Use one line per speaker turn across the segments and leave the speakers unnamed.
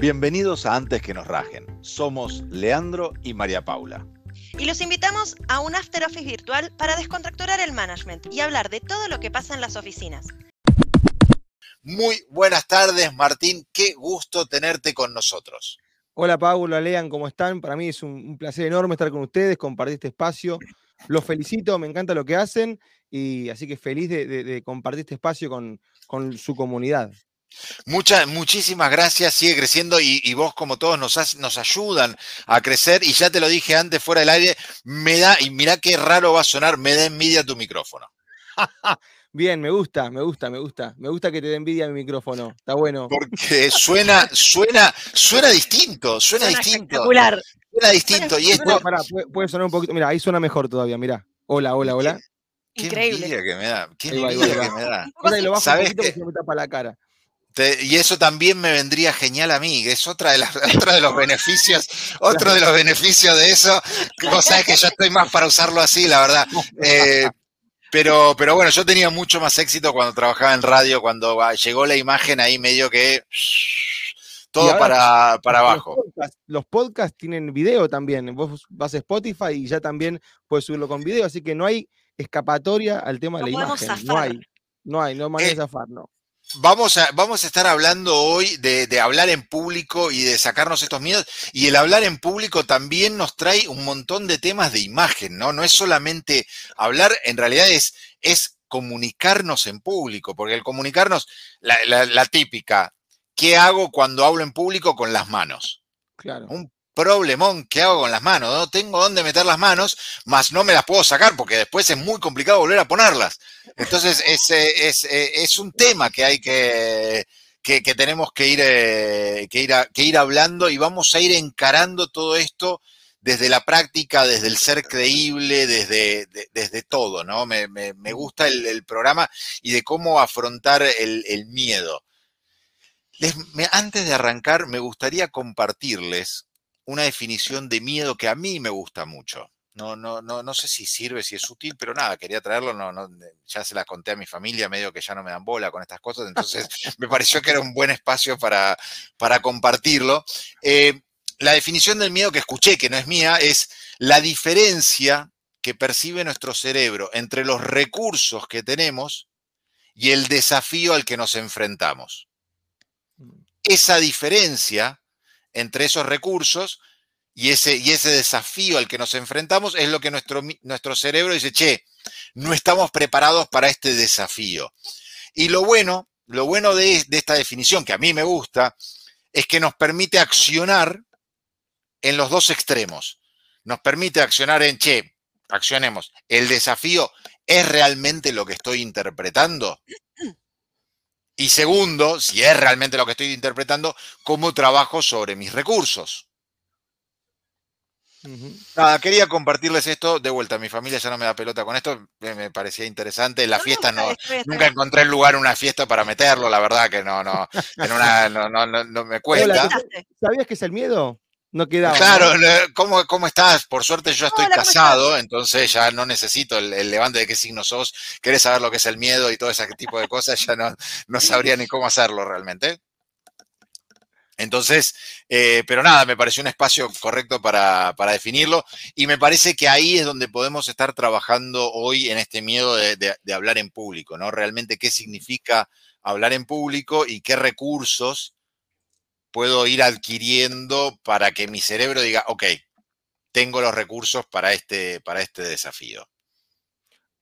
Bienvenidos a Antes que nos rajen. Somos Leandro y María Paula.
Y los invitamos a un After Office virtual para descontracturar el management y hablar de todo lo que pasa en las oficinas.
Muy buenas tardes, Martín. Qué gusto tenerte con nosotros.
Hola, Paula, Lean, ¿cómo están? Para mí es un, placer enorme estar con ustedes, compartir este espacio. Los felicito, me encanta lo que hacen y así que feliz de, compartir este espacio con, con su comunidad.
Muchas, muchísimas gracias, sigue creciendo y, vos como todos nos, nos ayudan a crecer y ya te lo dije antes fuera del aire, me da, y mira qué raro va a sonar, me da envidia tu micrófono.
Bien, me gusta, me gusta, me gusta. Me gusta que te dé envidia mi micrófono. Está bueno.
Porque suena, suena, suena distinto, suena, distinto. Espectacular. Suena distinto. y esto...
puede, sonar un poquito. Mira, ahí suena mejor todavía, mira. Hola, hola, hola.
Qué Increíble. envidia que me da. Qué envidia que me da. lo bajo
un poquito que se me tapa la cara
y eso también me vendría genial a mí, es otra de las, otro de los beneficios, otro de los beneficios de eso. Vos sabés que yo estoy más para usarlo así, la verdad. Eh, pero, pero bueno, yo tenía mucho más éxito cuando trabajaba en radio, cuando ah, llegó la imagen ahí medio que todo para, para abajo.
Los podcasts, tienen video también. Vos vas a Spotify y ya también puedes subirlo con video, así que no hay escapatoria al tema de la imagen. No hay, no hay, no hay manera de zafar, no.
Vamos a, vamos a estar hablando hoy de, hablar en público y de sacarnos estos miedos. Y el hablar en público también nos trae un montón de temas de imagen, ¿no? No es solamente hablar, en realidad es, es comunicarnos en público, porque el comunicarnos, la, la, típica, ¿qué hago cuando hablo en público con las manos?
Claro
problemón que hago con las manos. No tengo dónde meter las manos, más no me las puedo sacar porque después es muy complicado volver a ponerlas. Entonces es, eh, es, eh, es un tema que hay que, que, tenemos que ir, eh, que, ir que ir hablando y vamos a ir encarando todo esto desde la práctica, desde el ser creíble, desde, desde todo, ¿no? Me, me, gusta el, programa y de cómo afrontar el, miedo. Antes de arrancar, me gustaría compartirles una definición de miedo que a mí me gusta mucho. No, no, no, no sé si sirve, si es útil, pero nada, quería traerlo, no, no, ya se la conté a mi familia, medio que ya no me dan bola con estas cosas, entonces me pareció que era un buen espacio para, para compartirlo. Eh, la definición del miedo que escuché, que no es mía, es la diferencia que percibe nuestro cerebro entre los recursos que tenemos y el desafío al que nos enfrentamos. Mm. Esa diferencia entre esos recursos y ese, y ese desafío al que nos enfrentamos es lo que nuestro, nuestro cerebro dice, che, no estamos preparados para este desafío. Y lo bueno, lo bueno de, de esta definición, que a mí me gusta, es que nos permite accionar en los dos extremos. Nos permite accionar en, che, accionemos, el desafío es realmente lo que estoy interpretando. Y segundo, si es realmente lo que estoy interpretando, cómo trabajo sobre mis recursos. Nada, quería compartirles esto de vuelta. Mi familia ya no me da pelota con esto, me, parecía interesante. La fiesta no, nunca encontré el lugar una fiesta para meterlo, la verdad que no, no, no, me cuesta.
¿Sabías que es el miedo? No quedaba.
Claro, ¿cómo, ¿cómo, estás? Por suerte yo estoy casado, entonces ya no necesito el, levante de qué signo sos. ¿Querés saber lo que es el miedo y todo ese tipo de cosas? Ya no, no sabría ni cómo hacerlo realmente. Entonces, eh, pero nada, me pareció un espacio correcto para, definirlo y me parece que ahí es donde podemos estar trabajando hoy en este miedo de, de hablar en público, ¿no? Realmente qué significa hablar en público y qué recursos puedo ir adquiriendo para que mi cerebro diga, ok, tengo los recursos para este, para este desafío.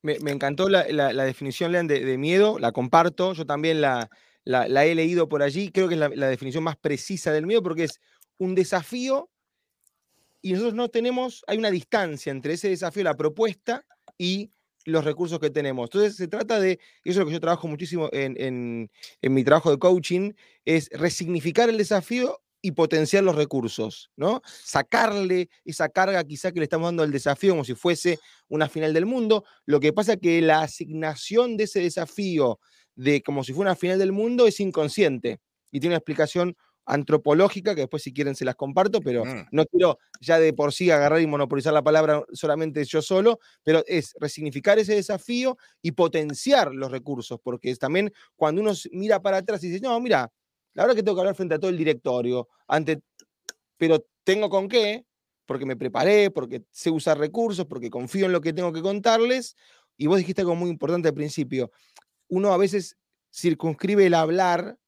Me, encantó la, definición, Lean, de, miedo, la comparto, yo también la, la, he leído por allí, creo que es la, definición más precisa del miedo porque es un desafío y nosotros no tenemos, hay una distancia entre ese desafío, la propuesta y los recursos que tenemos. Entonces se trata de, y eso es lo que yo trabajo muchísimo en, mi trabajo de coaching, es resignificar el desafío y potenciar los recursos, ¿no? Sacarle esa carga quizá que le estamos dando al desafío como si fuese una final del mundo. Lo que pasa es que la asignación de ese desafío de como si fuera una final del mundo es inconsciente y tiene una explicación antropológica, que después si quieren se las comparto, pero mm. no quiero ya de por sí agarrar y monopolizar la palabra solamente yo solo, pero es resignificar ese desafío y potenciar los recursos, porque es también cuando uno mira para atrás y dice, no, mira, La verdad que tengo que hablar frente a todo el directorio, ante, pero tengo con qué, porque me preparé, porque sé usar recursos, porque confío en lo que tengo que contarles. Y vos dijiste algo muy importante al principio. Uno a veces circunscribe el hablar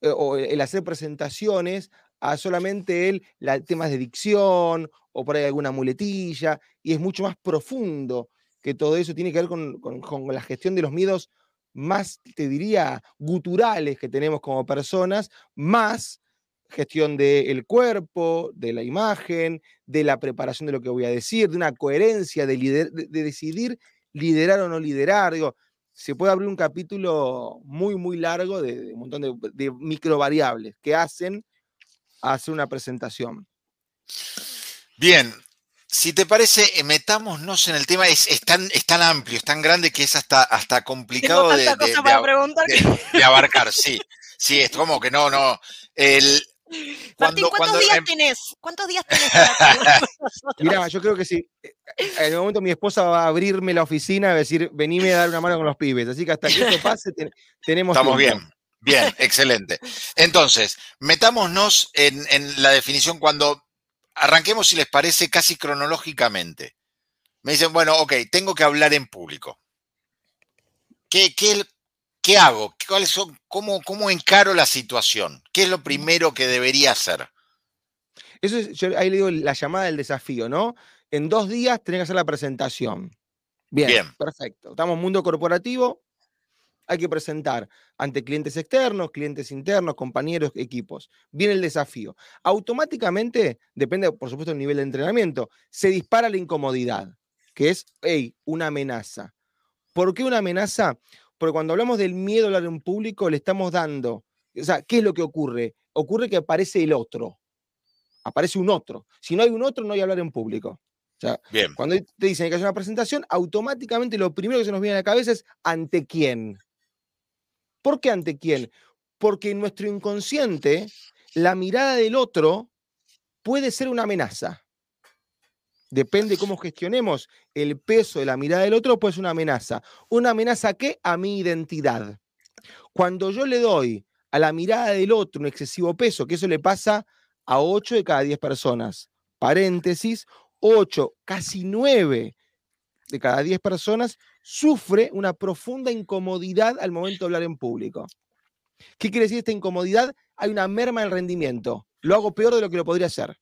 eh, o el hacer presentaciones a solamente el la, temas de dicción o por ahí alguna muletilla, y es mucho más profundo que todo eso tiene que ver con, la gestión de los miedos más, te diría, guturales que tenemos como personas, más gestión del cuerpo, de la imagen, de la preparación de lo que voy a decir, de una coherencia, de, de, decidir liderar o no liderar. Digo, se puede abrir un capítulo muy, muy largo de, un montón de, de microvariables que hacen hacer una presentación.
Bien, si te parece, eh, metámonos en el tema, es, tan, tan, amplio, es tan grande que es hasta, hasta complicado de, abarcar, sí. Sí, es como que no, no. El,
cuando, ¿cuántos días em tenés? ¿Cuántos días tenés
Mira, yo creo que sí. Eh, en el momento mi esposa va a abrirme la oficina y decir, venime a dar una mano con los pibes. Así que hasta que esto pase, tenemos.
Estamos bien. Bien, excelente. Entonces, metámonos en, en la definición cuando arranquemos, si les parece, casi cronológicamente. Me dicen, bueno, ok, tengo que hablar en público. ¿Qué, qué, qué hago? ¿Cuáles son, cómo, ¿Cómo encaro la situación? ¿Qué es lo primero que debería hacer?
Eso es, yo ahí le digo la llamada del desafío, ¿no? En dos días tenés que hacer la presentación. Bien, Bien. perfecto. Estamos en mundo corporativo, hay que presentar ante clientes externos, clientes internos, compañeros, equipos. Viene el desafío. Automáticamente, depende, por supuesto, del nivel de entrenamiento, se dispara la incomodidad, que es, hey, una amenaza. ¿Por qué una amenaza? Porque cuando hablamos del miedo a hablar en público, le estamos dando, o sea, ¿qué es lo que ocurre? Ocurre que aparece el otro. Aparece un otro. Si no hay un otro, no hay hablar en público. O sea, Bien. cuando te dicen que hacer una presentación, automáticamente lo primero que se nos viene a la cabeza es ante quién. ¿Por qué ante quién? Porque en nuestro inconsciente la mirada del otro puede ser una amenaza. Depende cómo gestionemos el peso de la mirada del otro, pues una amenaza. ¿Una amenaza qué? A mi identidad. Cuando yo le doy a la mirada del otro un excesivo peso, que eso le pasa a 8 de cada 10 personas, paréntesis, 8, casi 9 de cada 10 personas sufre una profunda incomodidad al momento de hablar en público. ¿Qué quiere decir esta incomodidad? Hay una merma en el rendimiento. Lo hago peor de lo que lo podría hacer.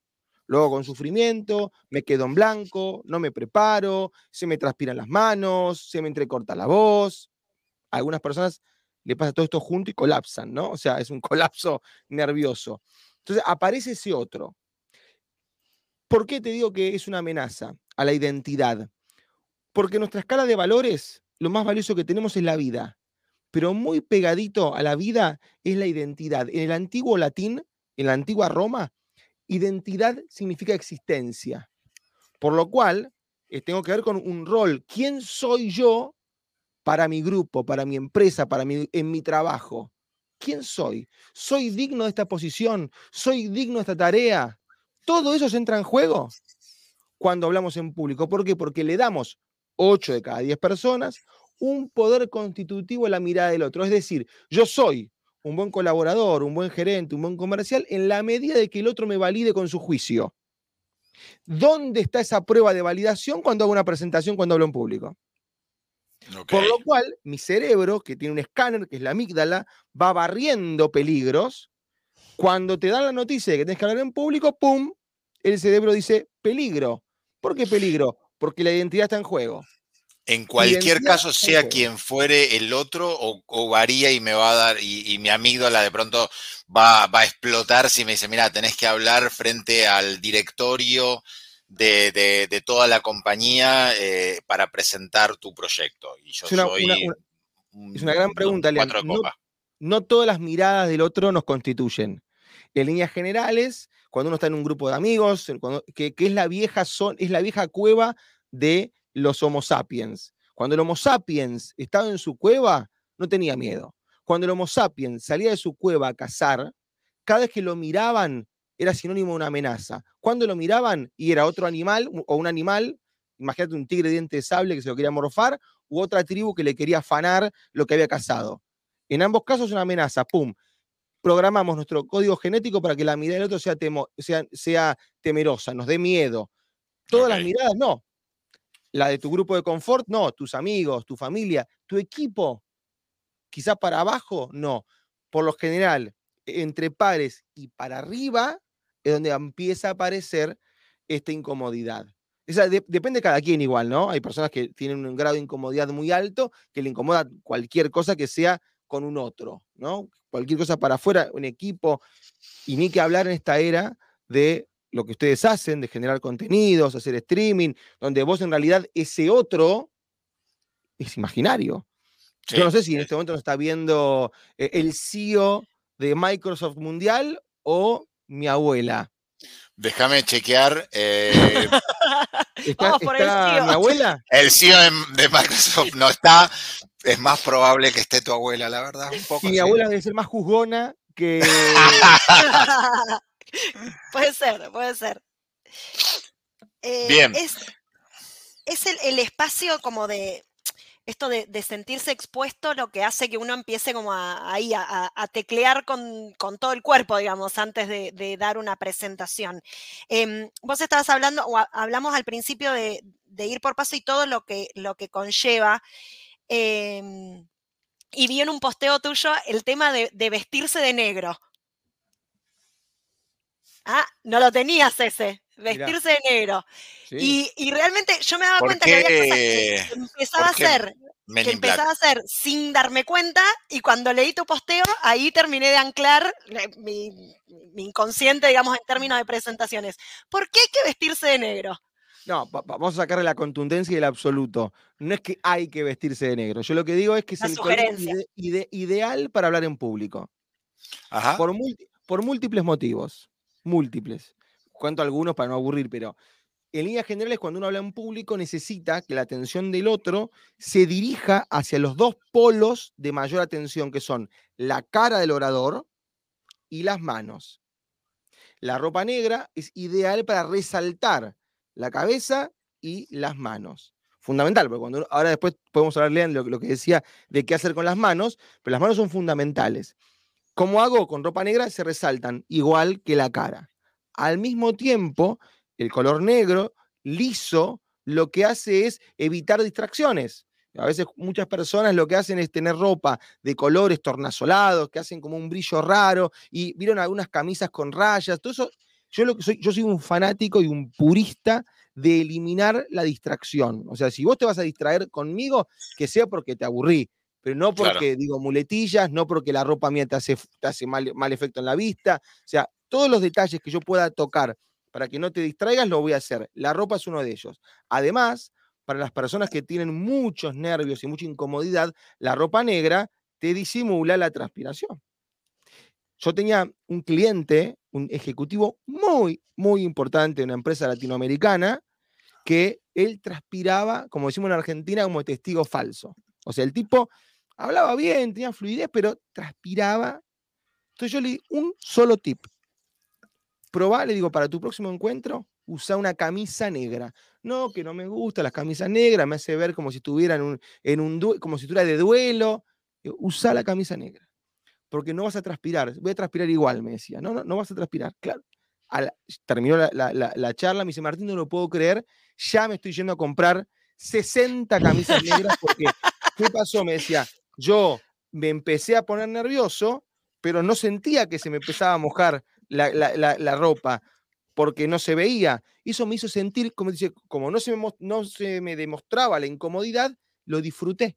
Lo hago con sufrimiento, me quedo en blanco, no me preparo, se me transpiran las manos, se me entrecorta la voz. Algunas personas le pasa todo esto junto y colapsan, ¿no? O sea, es un colapso nervioso. Entonces aparece ese otro. ¿Por qué te digo que es una amenaza a la identidad? Porque nuestra escala de valores, lo más valioso que tenemos es la vida. Pero muy pegadito a la vida es la identidad. En el antiguo latín, en la antigua Roma, identidad significa existencia. Por lo cual, eh, tengo que ver con un rol. ¿Quién soy yo para mi grupo, para mi empresa, para mi, en mi trabajo? ¿Quién soy? ¿Soy digno de esta posición? ¿Soy digno de esta tarea? Todo eso se entra en juego cuando hablamos en público. ¿Por qué? Porque le damos 8 de cada 10 personas, un poder constitutivo en la mirada del otro. Es decir, yo soy un buen colaborador, un buen gerente, un buen comercial, en la medida de que el otro me valide con su juicio. ¿Dónde está esa prueba de validación cuando hago una presentación, cuando hablo en público? Por lo cual, mi cerebro, que tiene un escáner, que es la amígdala, va barriendo peligros. Cuando te dan la noticia de que tienes que hablar en público, ¡pum! El cerebro dice peligro. ¿Por qué peligro? porque la identidad está en juego.
En cualquier caso, sea quien fuere el otro, o, varía y me va a dar, y, mi amígdala de pronto va, a explotar si me dice, mira, tenés que hablar frente al directorio de, toda la compañía eh, para presentar tu proyecto. Y yo
es, una,
soy
es una gran pregunta, Leandro. No, todas las miradas del otro nos constituyen. En líneas generales, cuando uno está en un grupo de amigos, que, es, la vieja son, es la vieja cueva de los Homo sapiens. Cuando el Homo sapiens estaba en su cueva, no tenía miedo. Cuando el Homo sapiens salía de su cueva a cazar, cada vez que lo miraban era sinónimo de una amenaza. Cuando lo miraban y era otro animal o un animal, imagínate un tigre de diente de sable que se lo quería morfar, u otra tribu que le quería afanar lo que había cazado. En ambos casos una amenaza, ¡pum! programamos nuestro código genético para que la mirada del otro sea, sea, sea temerosa, nos dé miedo. Todas las miradas, no. La de tu grupo de confort, no. Tus amigos, tu familia, tu equipo, quizá para abajo, no. Por lo general, entre pares y para arriba es donde empieza a aparecer esta incomodidad. Depende de cada quien igual, ¿no? Hay personas que tienen un grado de incomodidad muy alto, que le incomoda cualquier cosa que sea con un otro, ¿no? Cualquier cosa para afuera, un equipo, y ni que hablar en esta era de lo que ustedes hacen, de generar contenidos, hacer streaming, donde vos en realidad ese otro es imaginario. Yo no sé si en este momento nos está viendo eh, el CEO de Microsoft Mundial o mi abuela.
Déjame chequear. Eh,
¿Está, mi abuela?
El CEO de, Microsoft no está. Es más probable que esté tu abuela, la verdad. Un poco,
mi abuela debe ser más juzgona que.
puede ser, puede ser.
Eh, Bien.
Es, es el, espacio como de, esto de, sentirse expuesto lo que hace que uno empiece como a, ahí a, teclear con, todo el cuerpo, digamos, antes de, dar una presentación. Em, vos estabas hablando, o hablamos al principio de, ir por paso y todo lo que, lo que conlleva. Em, y vi en un posteo tuyo el tema de, vestirse de negro. Ah, no lo tenías ese, vestirse de negro. Y, realmente yo me daba cuenta que había cosas que empezaba a hacer, que empezaba a hacer sin darme cuenta, y cuando leí tu posteo, ahí terminé de anclar eh, mi, inconsciente, digamos, en términos de presentaciones. ¿Por qué hay que vestirse de negro?
No, vamos a sacarle la contundencia y el absoluto. No es que hay que vestirse de negro. Yo lo que digo es que es el color ideal para hablar en público. Por, por múltiples motivos. Múltiples. Cuento algunos para no aburrir, pero en líneas generales, cuando uno habla en público, necesita que la atención del otro se dirija hacia los dos polos de mayor atención, que son la cara del orador y las manos. La ropa negra es ideal para resaltar la cabeza y las manos. Fundamental, porque cuando ahora después podemos hablar, Lean, lo, lo que decía de qué hacer con las manos, pero las manos son fundamentales. ¿Cómo hago? Con ropa negra se resaltan igual que la cara. Al mismo tiempo, el color negro, liso, lo que hace es evitar distracciones. A veces muchas personas lo que hacen es tener ropa de colores tornasolados, que hacen como un brillo raro, y vieron algunas camisas con rayas, todo eso. Yo, lo que soy, yo soy un fanático y un purista de eliminar la distracción. O sea, si vos te vas a distraer conmigo, que sea porque te aburrí, pero no porque digo muletillas, no porque la ropa mía te hace, hace mal, mal efecto en la vista. O sea, todos los detalles que yo pueda tocar para que no te distraigas, lo voy a hacer. La ropa es uno de ellos. Además, para las personas que tienen muchos nervios y mucha incomodidad, la ropa negra te disimula la transpiración. Yo tenía un cliente, un ejecutivo muy, muy importante de una empresa latinoamericana, que él transpiraba, como decimos en Argentina, como testigo falso. O sea, el tipo hablaba bien, tenía fluidez, pero transpiraba. Entonces yo le di un solo tip probá, le digo, para tu próximo encuentro, usa una camisa negra. No, que no me gusta las camisas negras, me hace ver como si estuviera en un, en como si estuviera de duelo. Usa la camisa negra, porque no vas a transpirar. Voy a transpirar igual, me decía. No, no, no vas a transpirar. Claro. terminó la, charla, me dice, Martín, no lo puedo creer, ya me estoy yendo a comprar 60 camisas negras porque, ¿qué pasó? Me decía, yo me empecé a poner nervioso, pero no sentía que se me empezaba a mojar la, ropa porque no se veía. Eso me hizo sentir, como dice, como no se me, no se me demostraba la incomodidad, lo disfruté.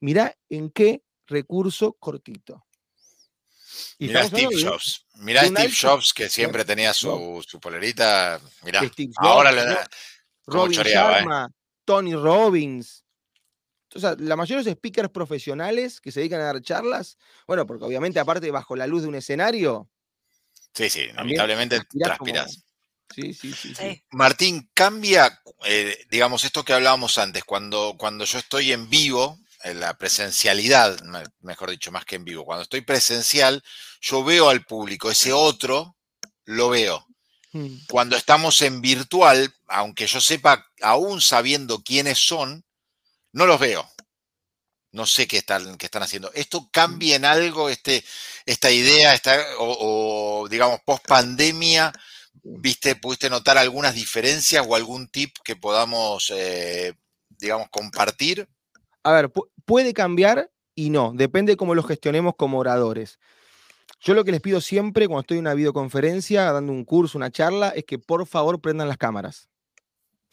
Mirá en qué recurso cortito.
Mira Steve Jobs. Mira Steve Jobs que siempre tenía su, su polerita. Mira, ahora le da.
Robin ¿eh? Sharma, Tony Robbins. O sea, la mayoría de los speakers profesionales que se dedican a dar charlas, bueno, porque obviamente aparte bajo la luz de un escenario,
Sí, sí, lamentablemente transpiras.
Sí, sí, sí,
Martín, cambia, eh, digamos, esto que hablábamos antes, cuando, cuando yo estoy en vivo, en la presencialidad, mejor dicho, más que en vivo, cuando estoy presencial, yo veo al público, ese otro lo veo. Mm. Cuando estamos en virtual, aunque yo sepa, aún sabiendo quiénes son, no los veo no sé qué están, qué están haciendo. ¿Esto cambia en algo este, esta idea, esta, o, digamos, post pandemia, ¿viste, pudiste notar algunas diferencias o algún tip que podamos, eh, digamos, compartir?
A ver, puede cambiar y no, depende cómo lo gestionemos como oradores. Yo lo que les pido siempre cuando estoy en una videoconferencia, dando un curso, una charla, es que por favor prendan las cámaras.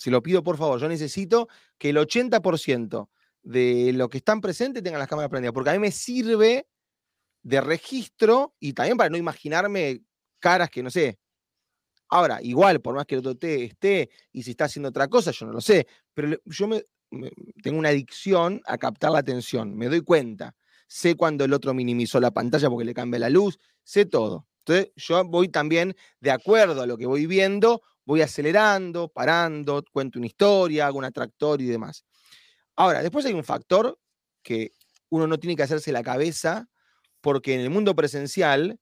Si lo pido, por favor, yo necesito que el 80% de lo que están presentes tengan las cámaras prendidas, porque a mí me sirve de registro y también para no imaginarme caras que no sé. Ahora, igual, por más que el otro esté y si está haciendo otra cosa, yo no lo sé, pero yo me, tengo una adicción a captar la atención, me doy cuenta. Sé cuando el otro minimizó la pantalla porque le cambia la luz, sé todo. Entonces, yo voy también de acuerdo a lo que voy viendo, voy acelerando, parando, cuento una historia, hago un atractor y demás. Ahora, después hay un factor que uno no tiene que hacerse la cabeza, porque en el mundo presencial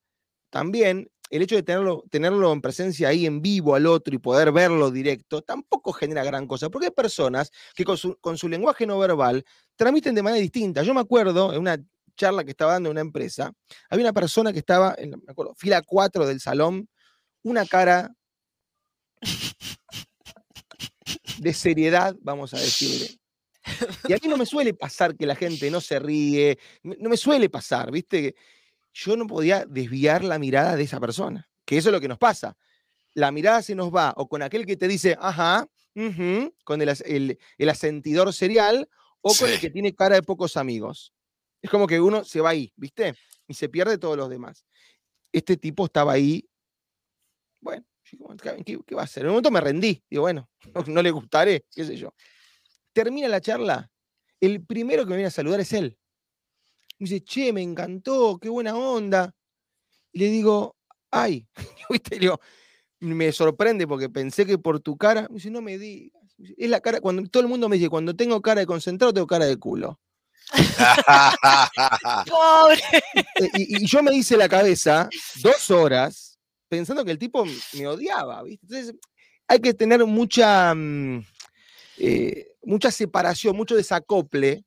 también el hecho de tenerlo, tenerlo en presencia ahí en vivo al otro y poder verlo directo tampoco genera gran cosa, porque hay personas que con su, lenguaje no verbal transmiten de manera distinta. Yo me acuerdo en una charla que estaba dando en una empresa, había una persona que estaba en me acuerdo, fila 4 del salón, una cara de seriedad, vamos a decirle. Y a mí no me suele pasar que la gente no se ríe, no me suele pasar, ¿viste? Yo no podía desviar la mirada de esa persona, que eso es lo que nos pasa. La mirada se nos va o con aquel que te dice, ajá, con el, el, asentidor serial, o con el que tiene cara de pocos amigos. Es como que uno se va ahí, ¿viste? Y se pierde todos los demás. Este tipo estaba ahí, bueno, ¿qué, va a hacer? En un momento me rendí, digo, bueno, no, le gustaré, qué sé yo. Termina la charla, el primero que me viene a saludar es él. Me dice, che, me encantó, qué buena onda. Y le digo, ay, ¿viste? me sorprende porque pensé que por tu cara, me dice, no me digas. Es la cara, cuando todo el mundo me dice, cuando tengo cara de concentrado, tengo cara de culo.
Pobre.
Y, y, yo me hice la cabeza dos horas pensando que el tipo me odiaba, ¿viste? Entonces, hay que tener mucha, mm, eh, mucha separación, mucho desacople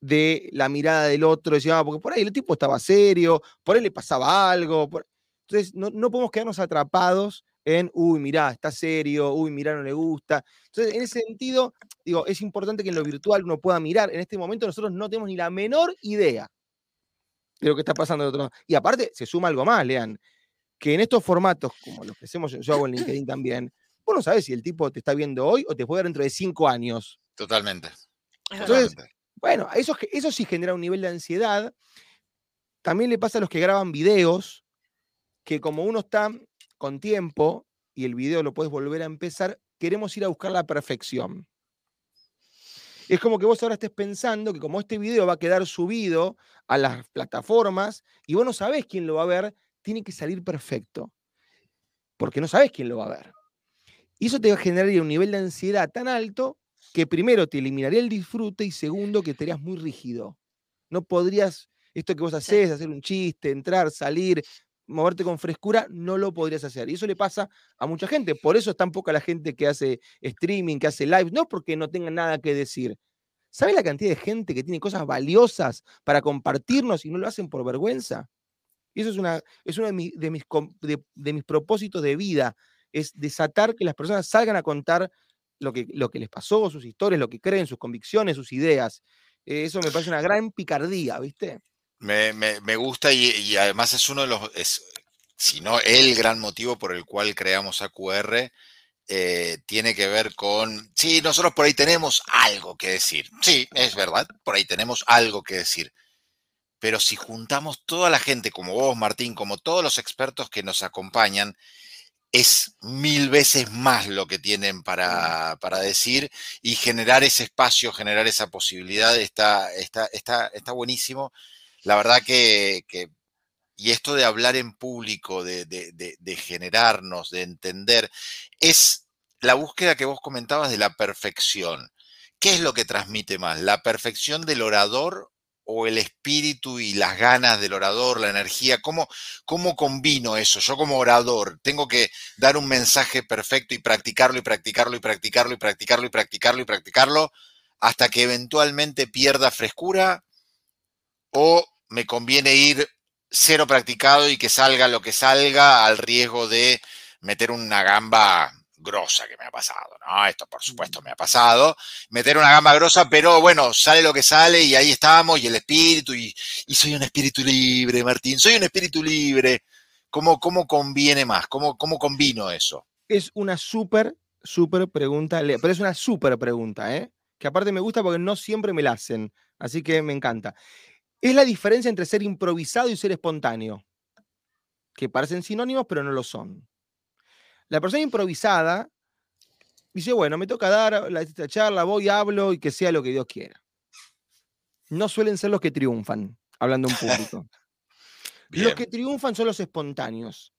de la mirada del otro, decía, ah, porque por ahí el tipo estaba serio, por ahí le pasaba algo. Entonces, no, no, podemos quedarnos atrapados en, uy, mirá, está serio, uy, mirá, no le gusta. Entonces, en ese sentido, digo, es importante que en lo virtual uno pueda mirar. En este momento nosotros no tenemos ni la menor idea de lo que está pasando del otro lado. Y aparte, se suma algo más, lean que en estos formatos, como los que hacemos, yo hago en LinkedIn también, vos no sabes si el tipo te está viendo hoy o te puede ver dentro de cinco años.
Totalmente.
Entonces, bueno, eso, eso sí genera un nivel de ansiedad. También le pasa a los que graban videos, que como uno está con tiempo y el video lo puedes volver a empezar, queremos ir a buscar la perfección. Es como que vos ahora estés pensando que como este video va a quedar subido a las plataformas y vos no sabés quién lo va a ver, tiene que salir perfecto, porque no sabes quién lo va a ver. Y eso te va a generar un nivel de ansiedad tan alto que primero te eliminaría el disfrute y segundo que estarías muy rígido. No podrías, esto que vos haces, hacer un chiste, entrar, salir, moverte con frescura, no lo podrías hacer. Y eso le pasa a mucha gente. Por eso es tan poca la gente que hace streaming, que hace live, no porque no tenga nada que decir. ¿Sabes la cantidad de gente que tiene cosas valiosas para compartirnos y no lo hacen por vergüenza? Y eso es, una, es uno de, mis, de, mis, propósitos de vida, es desatar que las personas salgan a contar lo que, lo que les pasó, sus historias, lo que creen, sus convicciones, sus ideas. eso me parece una gran picardía, ¿viste?
Me, me, gusta y, además es uno de los, si no el gran motivo por el cual creamos AQR, eh, tiene que ver con, sí, nosotros por ahí tenemos algo que decir. Sí, es verdad, por ahí tenemos algo que decir pero si juntamos toda la gente, como vos, Martín, como todos los expertos que nos acompañan, es mil veces más lo que tienen para, decir y generar ese espacio, generar esa posibilidad está, está, está, está buenísimo. La verdad que, y esto de hablar en público, de, de, generarnos, de entender, es la búsqueda que vos comentabas de la perfección. ¿Qué es lo que transmite más? ¿La perfección del orador o el espíritu y las ganas del orador, la energía? ¿Cómo, ¿Cómo combino eso? Yo como orador tengo que dar un mensaje perfecto y practicarlo y practicarlo y practicarlo y practicarlo y practicarlo y practicarlo hasta que eventualmente pierda frescura o me conviene ir cero practicado y que salga lo que salga al riesgo de meter una gamba grosa que me ha pasado, ¿no? Esto por supuesto me ha pasado, meter una gamba grosa, pero bueno, sale lo que sale y ahí estamos y el espíritu y, y soy un espíritu libre, Martín, soy un espíritu libre. ¿Cómo, cómo conviene más? ¿Cómo, ¿Cómo combino eso?
Es una súper, súper pregunta, pero es una súper pregunta, ¿eh? Que aparte me gusta porque no siempre me la hacen, así que me encanta. Es la diferencia entre ser improvisado y ser espontáneo, que parecen sinónimos, pero no lo son. La persona improvisada dice, bueno, me toca dar la, esta charla, voy, hablo y que sea lo que Dios quiera. No suelen ser los que triunfan, hablando en público. Los que triunfan son los espontáneos.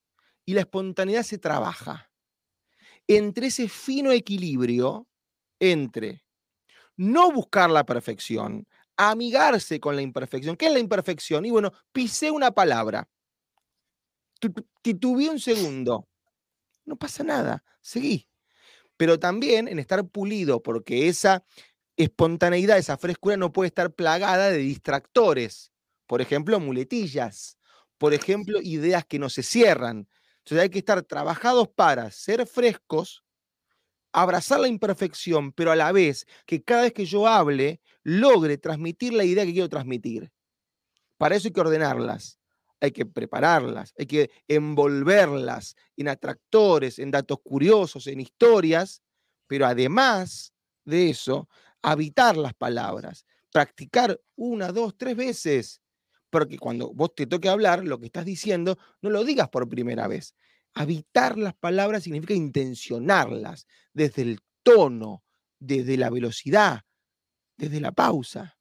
Y la espontaneidad se trabaja entre ese fino equilibrio entre no buscar la perfección, amigarse con la imperfección. ¿Qué es la imperfección? Y bueno, pisé una palabra. Tu- tu- Titubeé un segundo. No pasa nada, seguí. Pero también en estar pulido, porque esa espontaneidad, esa frescura no puede estar plagada de distractores. Por ejemplo, muletillas. Por ejemplo, ideas que no se cierran. Entonces hay que estar trabajados para ser frescos, abrazar la imperfección, pero a la vez que cada vez que yo hable, logre transmitir la idea que quiero transmitir. Para eso hay que ordenarlas, hay que prepararlas, hay que envolverlas en atractores, en datos curiosos, en historias, pero además de eso, habitar las palabras, practicar una, dos, tres veces, porque cuando vos te toque hablar, lo que estás diciendo, no lo digas por primera vez. Habitar las palabras significa intencionarlas desde el tono, desde la velocidad, desde la pausa.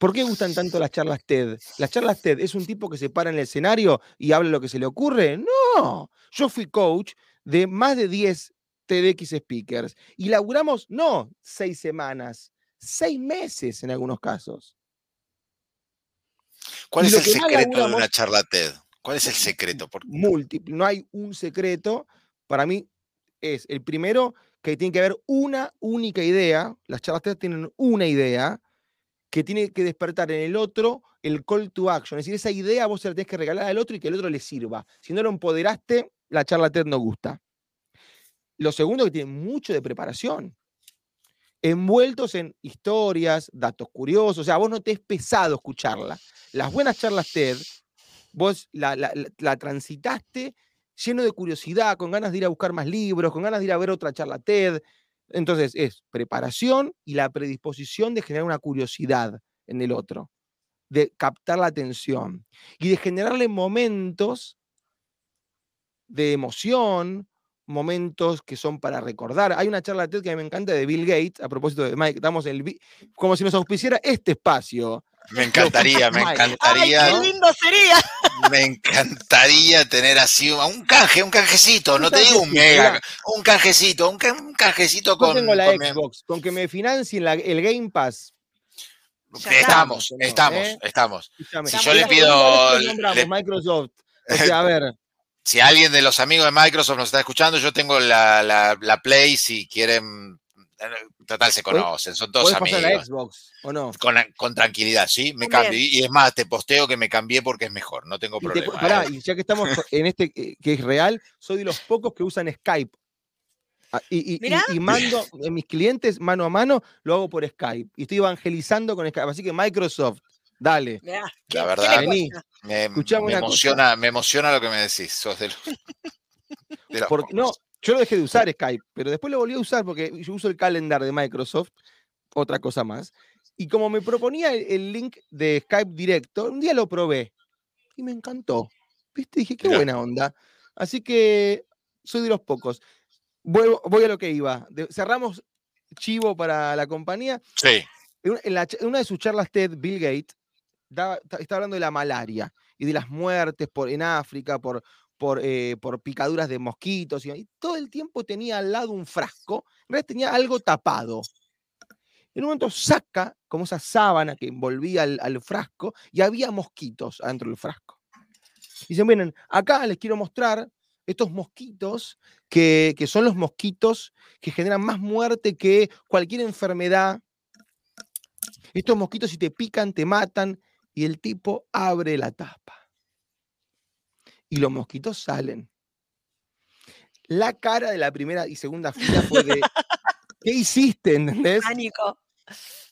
¿Por qué gustan tanto las charlas TED? Las charlas TED es un tipo que se para en el escenario y habla lo que se le ocurre. No, yo fui coach de más de 10 TEDx speakers y laburamos, no seis semanas, seis meses en algunos casos.
¿Cuál es el secreto de una charla TED? ¿Cuál es el secreto?
Múltiple, no hay un secreto. Para mí es el primero que tiene que haber una única idea. Las charlas TED tienen una idea que tiene que despertar en el otro el call to action. Es decir, esa idea vos la tenés que regalar al otro y que el otro le sirva. Si no lo empoderaste, la charla TED no gusta. Lo segundo que tiene mucho de preparación. Envueltos en historias, datos curiosos. O sea, vos no te es pesado escucharla. Las buenas charlas TED vos la- la- la transitaste lleno de curiosidad, con ganas de ir a buscar más libros, con ganas de ir a ver otra charla TED. Entonces es preparación y la predisposición de generar una curiosidad en el otro, de captar la atención y de generarle momentos de emoción, momentos que son para recordar. Hay una charla que a mí me encanta de Bill Gates, a propósito de Mike, damos el, vi- como si nos auspiciara este espacio.
Me encantaría, me
Mike.
¡Ay,
encantaría,
qué lindo sería!
me encantaría tener así un, canje, un canjecito, no te digo un mega, un canjecito, un, ca- un canjecito
Yo
con,
tengo la
con mi-
Xbox, con que me financien la- el Game Pass.
Estamos,
estamos,
estamos,
¿Eh?
Si
yo le
pido- le-
Microsoft. O sea, a ver,
Si alguien de los amigos de Microsoft nos está escuchando, yo tengo la, la, la Play si quieren, total se
¿Puedes-
conocen, son todos
¿puedes pasar la
amigos.
Xbox o no?
Con, con tranquilidad, sí, me cambio. Y, y es más, te posteo que me cambié porque es mejor, no tengo
Y, te-
problema.
pará,
¿eh?
y ya que estamos en este eh, que es real, soy de los pocos que usan Skype. Ah, Y, y- y- y mando a mis clientes mano a mano, lo hago por Skype. Y estoy evangelizando con Skype. Así que Microsoft, dale.
Mirá,
La
¿qué- qué
verdad? Me, me emociona, me emociona lo que me decís. Sos de los, de los
Porque, no. Yo lo dejé de usar Skype, pero después lo volví a usar porque yo uso el calendar de Microsoft, otra cosa más. Y como me proponía el, el link de Skype directo, un día lo probé y me encantó. ¿Viste? Dije, qué buena onda. Así que soy de los pocos. Vuelvo- voy a lo que iba. De- cerramos chivo para la compañía.
Sí,
En una, en la en una de sus charlas TED, Bill Gates ta- está hablando de la malaria y de las muertes por, en África por, por, eh, por picaduras de mosquitos. Y, todo el tiempo tenía al lado un frasco, en realidad tenía algo tapado. En un momento saca como esa sábana que envolvía al, frasco y había mosquitos adentro del frasco. Dicen, miren, acá les quiero mostrar estos mosquitos que, que son los mosquitos que generan más muerte que cualquier enfermedad estos mosquitos si te pican, te matan. Y el tipo abre la tapa. Y los mosquitos salen. La cara de la primera y segunda fila fue de, ¿qué hiciste? ¿Entendés?
Pánico.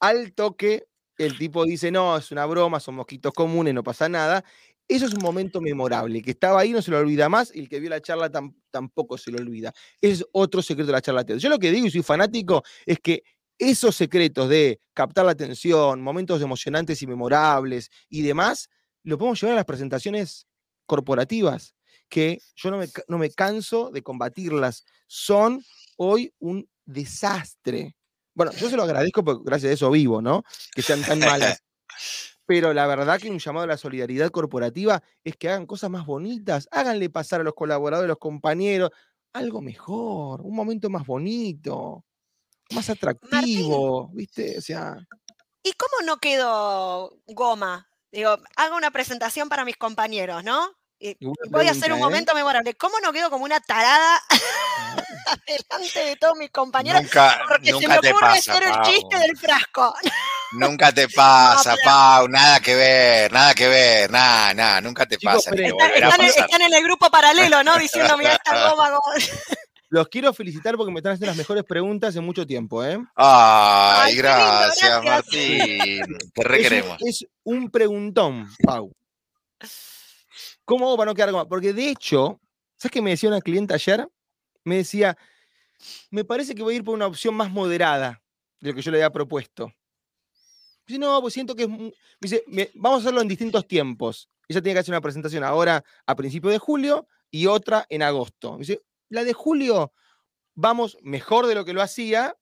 Al toque, el tipo dice, no, es una broma, son mosquitos comunes, no pasa nada. Eso es un momento memorable, que estaba ahí, no se lo olvida más, y el que vio la charla tam- tampoco se lo olvida. Ese es otro secreto de la charla TED. Yo lo que digo, y soy fanático, es que esos secretos de captar la atención, momentos emocionantes y memorables y demás, lo podemos llevar a las presentaciones corporativas, que yo no me, no me canso de combatirlas. Son hoy un desastre. Bueno, yo se lo agradezco porque gracias a eso vivo, ¿no? Que sean tan malas. Pero la verdad que un llamado a la solidaridad corporativa es que hagan cosas más bonitas, háganle pasar a los colaboradores, a los compañeros, algo mejor, un momento más bonito, más atractivo, ¿viste? O sea,
¿Y cómo no quedó goma? Digo, hago una presentación para mis compañeros, ¿no?
Buena
voy a hacer un
¿eh?
momento memorable. ¿Cómo no quedo como una tarada delante de todos mis compañeros?
Nunca,
Porque se me
nunca te
ocurre
pasa,
hacer el chiste del frasco.
Nunca te pasa,
pero-
Pau, nada que ver, nada que ver, nada, nada, nunca te
Chicos,
pasa,
pero-
Están, en,
pasar.
están en el grupo paralelo, ¿no? Diciendo, mira esta goma. goma".
los quiero felicitar porque me están haciendo las mejores preguntas en mucho tiempo, ¿eh?
Ay,
Ay, qué lindo,
gracias,
gracias.
Martín. Te
Es
requeremos.
Es un preguntón, Pau. ¿Cómo hago para no quedar goma? Porque de hecho, ¿sabes qué me decía una clienta ayer? Me decía, me parece que voy a ir por una opción más moderada de lo que yo le había propuesto. Dice, no, pues siento que es... mu-". Me dice, "Me- vamos a hacerlo en distintos tiempos. Ella tiene que hacer una presentación ahora a principios de julio y otra en agosto. Dice, la de julio vamos mejor de lo que lo hacía,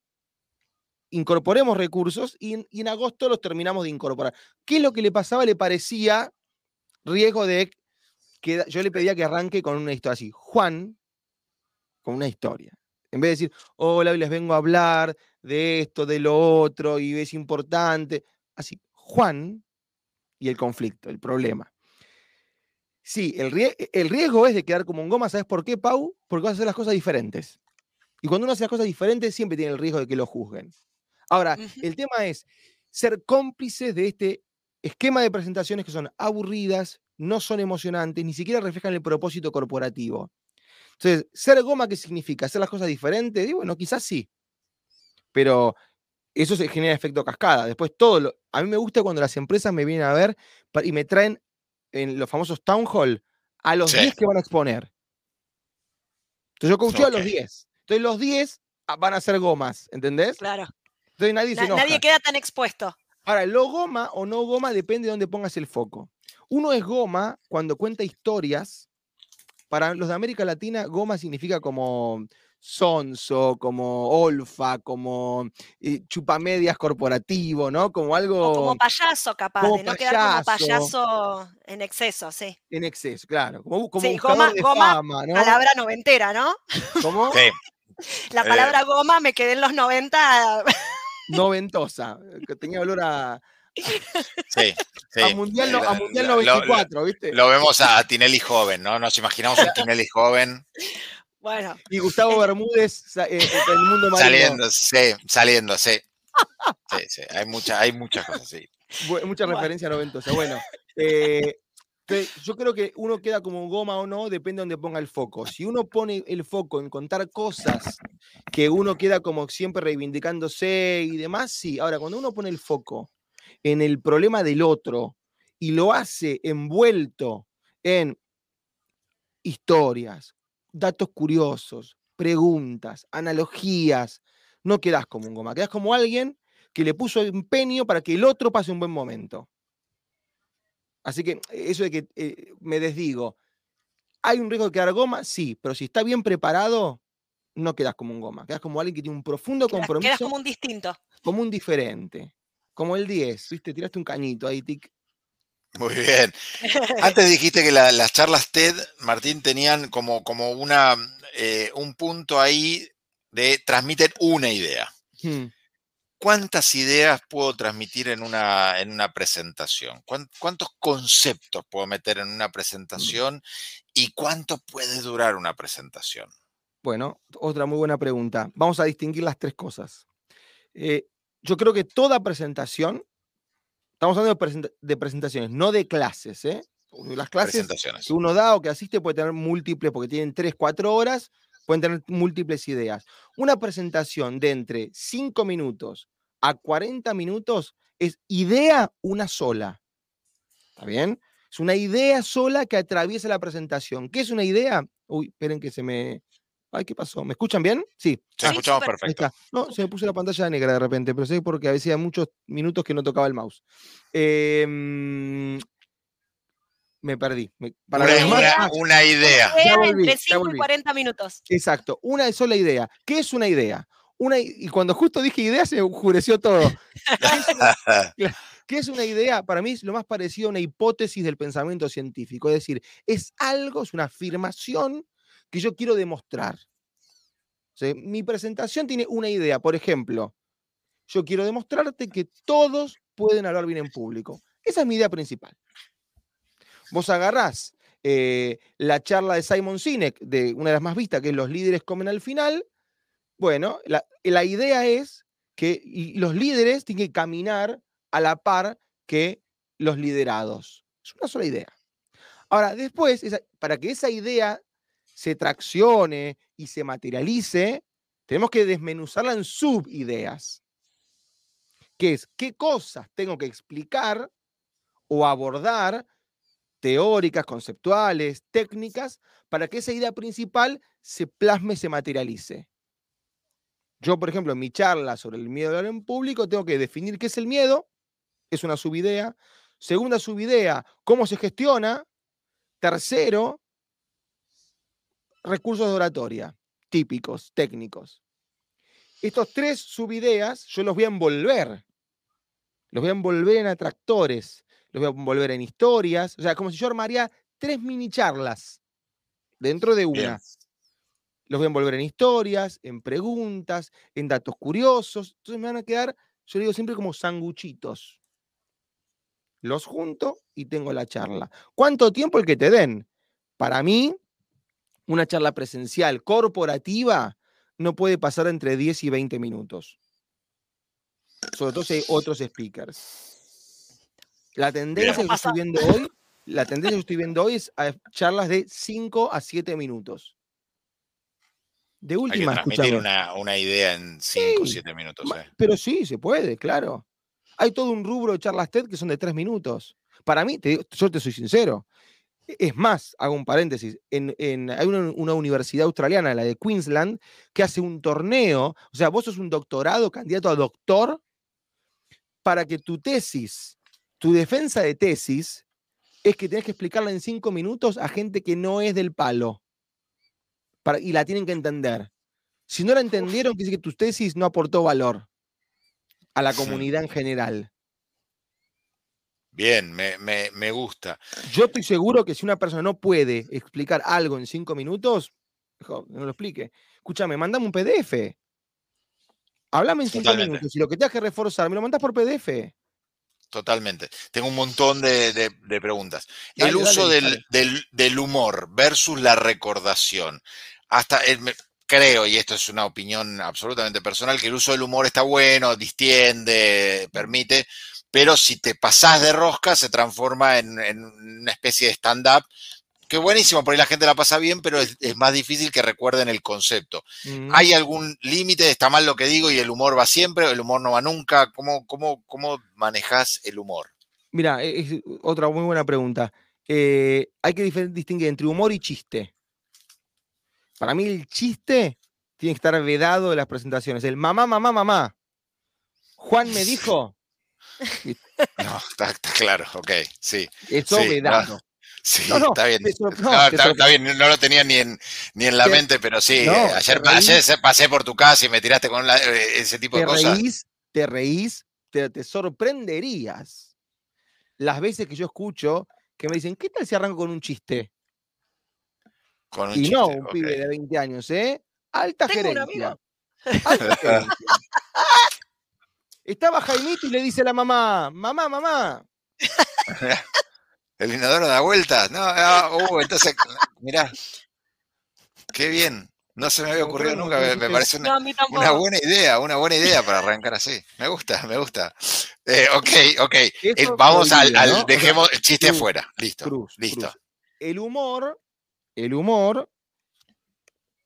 incorporemos recursos y en agosto los terminamos de incorporar. ¿Qué es lo que le pasaba? Le parecía riesgo de que yo le pedía que arranque con una historia así. Juan, con una historia. En vez de decir, hola, hoy les vengo a hablar de esto, de lo otro, y es importante. Así, Juan y el conflicto, el problema. Sí, el, rie- el riesgo es de quedar como un goma, ¿sabes por qué, Pau? Porque vas a hacer las cosas diferentes. Y cuando uno hace las cosas diferentes, siempre tiene el riesgo de que lo juzguen. Ahora, el tema es ser cómplices de este esquema de presentaciones que son aburridas, no son emocionantes, ni siquiera reflejan el propósito corporativo. Entonces, ser goma, ¿qué significa? ¿Hacer las cosas diferentes? Y bueno, quizás sí. Pero eso se genera efecto cascada. Después todo lo- A mí me gusta cuando las empresas me vienen a ver y me traen en los famosos town hall a los
Sí.
10 que van a exponer. Entonces yo coacheo a los
Ok.
10. Entonces los 10 ah, van a ser gomas, ¿entendés?
Claro.
Entonces nadie se enoja.
nadie queda tan expuesto.
Ahora, lo goma o no goma depende de dónde pongas el foco. Uno es goma cuando cuenta historias. Para los de América Latina, goma significa como sonso, como olfa, como eh, chupamedias corporativo, ¿no? Como
O
algo
como payaso, capaz,
como
de no quedar como
payaso.
en exceso, sí.
en exceso, claro. Como, como
Sí, goma-
de
goma,
fama, ¿no?
Palabra noventera, ¿no?
Como
Sí,
La
Eh.
palabra goma me quedé en los 90.
Noventosa, que tenía olor a,
sí, sí.
a Mundial, no- a
Lo-
mundial
lo- lo-
94, ¿viste?
Lo vemos a Tinelli joven, ¿no? Nos imaginamos un Tinelli joven
Bueno,
y Gustavo Bermúdez sa- eh, eh, en el mundo marino.
saliendo, sí, saliendo, sí. Sí, sí, hay, mucha, hay muchas cosas, sí.
Mucha
Bueno.
referencia noventosa. Bueno, eh, yo creo que uno queda como goma o no, depende de donde ponga el foco. Si uno pone el foco en contar cosas que uno queda como siempre reivindicándose y demás, sí. Ahora, cuando uno pone el foco en el problema del otro y lo hace envuelto en historias, datos curiosos, preguntas, analogías, no quedas como un goma, quedas como alguien que le puso empeño para que el otro pase un buen momento. Así que eso de que eh, me desdigo, ¿hay un riesgo de quedar goma? Sí, pero si está bien preparado, no quedas como un goma, quedas como alguien que tiene un profundo compromiso,
quedas
como...
como un distinto.
un diferente, como el 10, ¿viste? Tiraste un cañito ahí, tic.
Muy bien. Antes dijiste que la- las charlas TED, Martín, tenían como, como una, eh, un punto ahí de transmiten una idea.
Hmm.
¿Cuántas ideas puedo transmitir en una, en una presentación? ¿Cuán- ¿Cuántos conceptos puedo meter en una presentación? ¿Y cuánto puede durar una presentación?
Bueno, otra muy buena pregunta. Vamos a distinguir las tres cosas. Eh, yo creo que toda presentación Estamos hablando de, presenta- de presentaciones, no de clases, ¿eh? Las clases que uno da o que asiste puede tener múltiples, porque tienen 3, 4 horas, pueden tener múltiples ideas. Una presentación de entre 5 minutos a 40 minutos es idea una sola. ¿Está bien? Es una idea sola que atraviesa la presentación. ¿Qué es una idea? Uy, esperen que se me... Ay, ¿qué pasó? ¿Me escuchan bien? Sí.
Sí,
escuchamos perfecto.
está. No, se me puso la pantalla negra de repente, pero sé porque había muchos minutos que no tocaba el mouse. Em, me perdí. Me- para
Una,
demás-
idea.
Ya
Idea
volví,
entre
ya
5 y
volví.
40 minutos.
Exacto, una sola idea. ¿Qué es una idea? Una, y cuando justo dije idea se oscureció todo. ¿Qué es, una, qué es una idea? Para mí es lo más parecido a una hipótesis del pensamiento científico. Es decir, es algo, es una afirmación que yo quiero demostrar. ¿Sí? Mi presentación tiene una idea. Por ejemplo, yo quiero demostrarte que todos pueden hablar bien en público. Esa es mi idea principal. Vos agarrás eh, la charla de Simon Sinek, de una de las más vistas, que es Los líderes comen al final. Bueno, la, la idea es que los líderes tienen que caminar a la par que los liderados. Es una sola idea. Ahora, después, para que esa idea se traccione y se materialice, tenemos que desmenuzarla en subideas. Que es qué cosas tengo que explicar o abordar teóricas, conceptuales, técnicas, para que esa idea principal se plasme se materialice. Yo, por ejemplo, en mi charla sobre el miedo a hablar en público, tengo que definir qué es el miedo, es una subidea. Segunda subidea, cómo se gestiona. Tercero, recursos de oratoria, típicos, técnicos. Estos tres subideas yo los voy a envolver. Los voy a envolver en atractores, los voy a envolver en historias. O sea, como si yo armaría tres mini charlas dentro de una.
Bien.
Los voy a envolver en historias, en preguntas, en datos curiosos. Entonces me van a quedar, yo digo siempre como sanguchitos. Los junto y tengo la charla. ¿Cuánto tiempo el que te den? Para mí, una charla presencial corporativa no puede pasar entre 10 y 20 minutos. Sobre todo si hay otros speakers. La tendencia que estoy viendo hoy, la tendencia que estoy viendo hoy es a charlas de 5 a 7 minutos. De
Hay que
última,
transmitir una, una idea en 5 o
Sí,
7 minutos. Eh.
Pero sí, se puede, claro. Hay todo un rubro de charlas TED que son de tres minutos. Para mí, te digo- yo te soy sincero. Es más, hago un paréntesis. En, en- hay una, una universidad australiana, la de Queensland, que hace un torneo. O sea, vos sos un doctorado, candidato a doctor, para que tu tesis, tu defensa de tesis, es que tenés que explicarla en cinco minutos a gente que no es del palo. Para- y la tienen que entender. Si no la entendieron, quiere decir que tu tesis no aportó valor a la comunidad en general.
Bien, me, me- me gusta.
Yo estoy seguro que si una persona no puede explicar algo en cinco minutos, no lo explique. Escúchame, mandame un PDF. Hablame en cinco
Totalmente.
minutos. Y lo que tengas que reforzar, me lo mandás por PDF.
Totalmente. Tengo un montón de, de- de preguntas.
Dale,
el uso
dale,
del,
dale.
del- del humor versus la recordación. Hasta el- me- creo, y esto es una opinión absolutamente personal, que el uso del humor está bueno, distiende, permite, pero si te pasás de rosca se transforma en, en una especie de stand-up. Que buenísimo, por ahí la gente la pasa bien, pero es, es más difícil que recuerden el concepto.
Mm.
¿Hay algún límite? ¿Está mal lo que digo y el humor va siempre o el humor no va nunca? ¿Cómo, cómo, cómo manejas el humor?
Mira, e- es otra muy buena pregunta. Eh, hay que distinguir entre humor y chiste. Para mí el chiste tiene que estar vedado de las presentaciones. El mamá, mamá, mamá. Juan me dijo,
No, está, está claro, ok, sí.
eso
Sí,
vedado.
Sí,
No, no,
está bien. No, está, bien, no lo tenía ni en, ni en la
Te-
mente, pero sí.
no,
eh, ayer,
reís.
ayer pasé por tu casa y me tiraste con la- eh, ese tipo de
te
cosas.
reís, te reís, te, te sorprenderías las veces que yo escucho que me dicen, ¿qué tal si arranco con un chiste?
Con un
y
chiste,
no un pibe de 20 años, ¿eh? Alta
Tengo un
gerencia.
amigo.
alta gerencia. Estaba Jaimito y le dice a la mamá, mamá, mamá,
El inodoro da vueltas. No, ah, uh, entonces, mirá. Qué bien. No se me había ocurrido nunca, me, parece una,
No,
buena idea, una buena idea para arrancar así. Me gusta, me gusta. Eh, ok, ok. Eh, vamos al,
¿no?
Dejemos el chiste
cruz,
afuera. Listo,
cruz,
listo.
cruz. El humor, el humor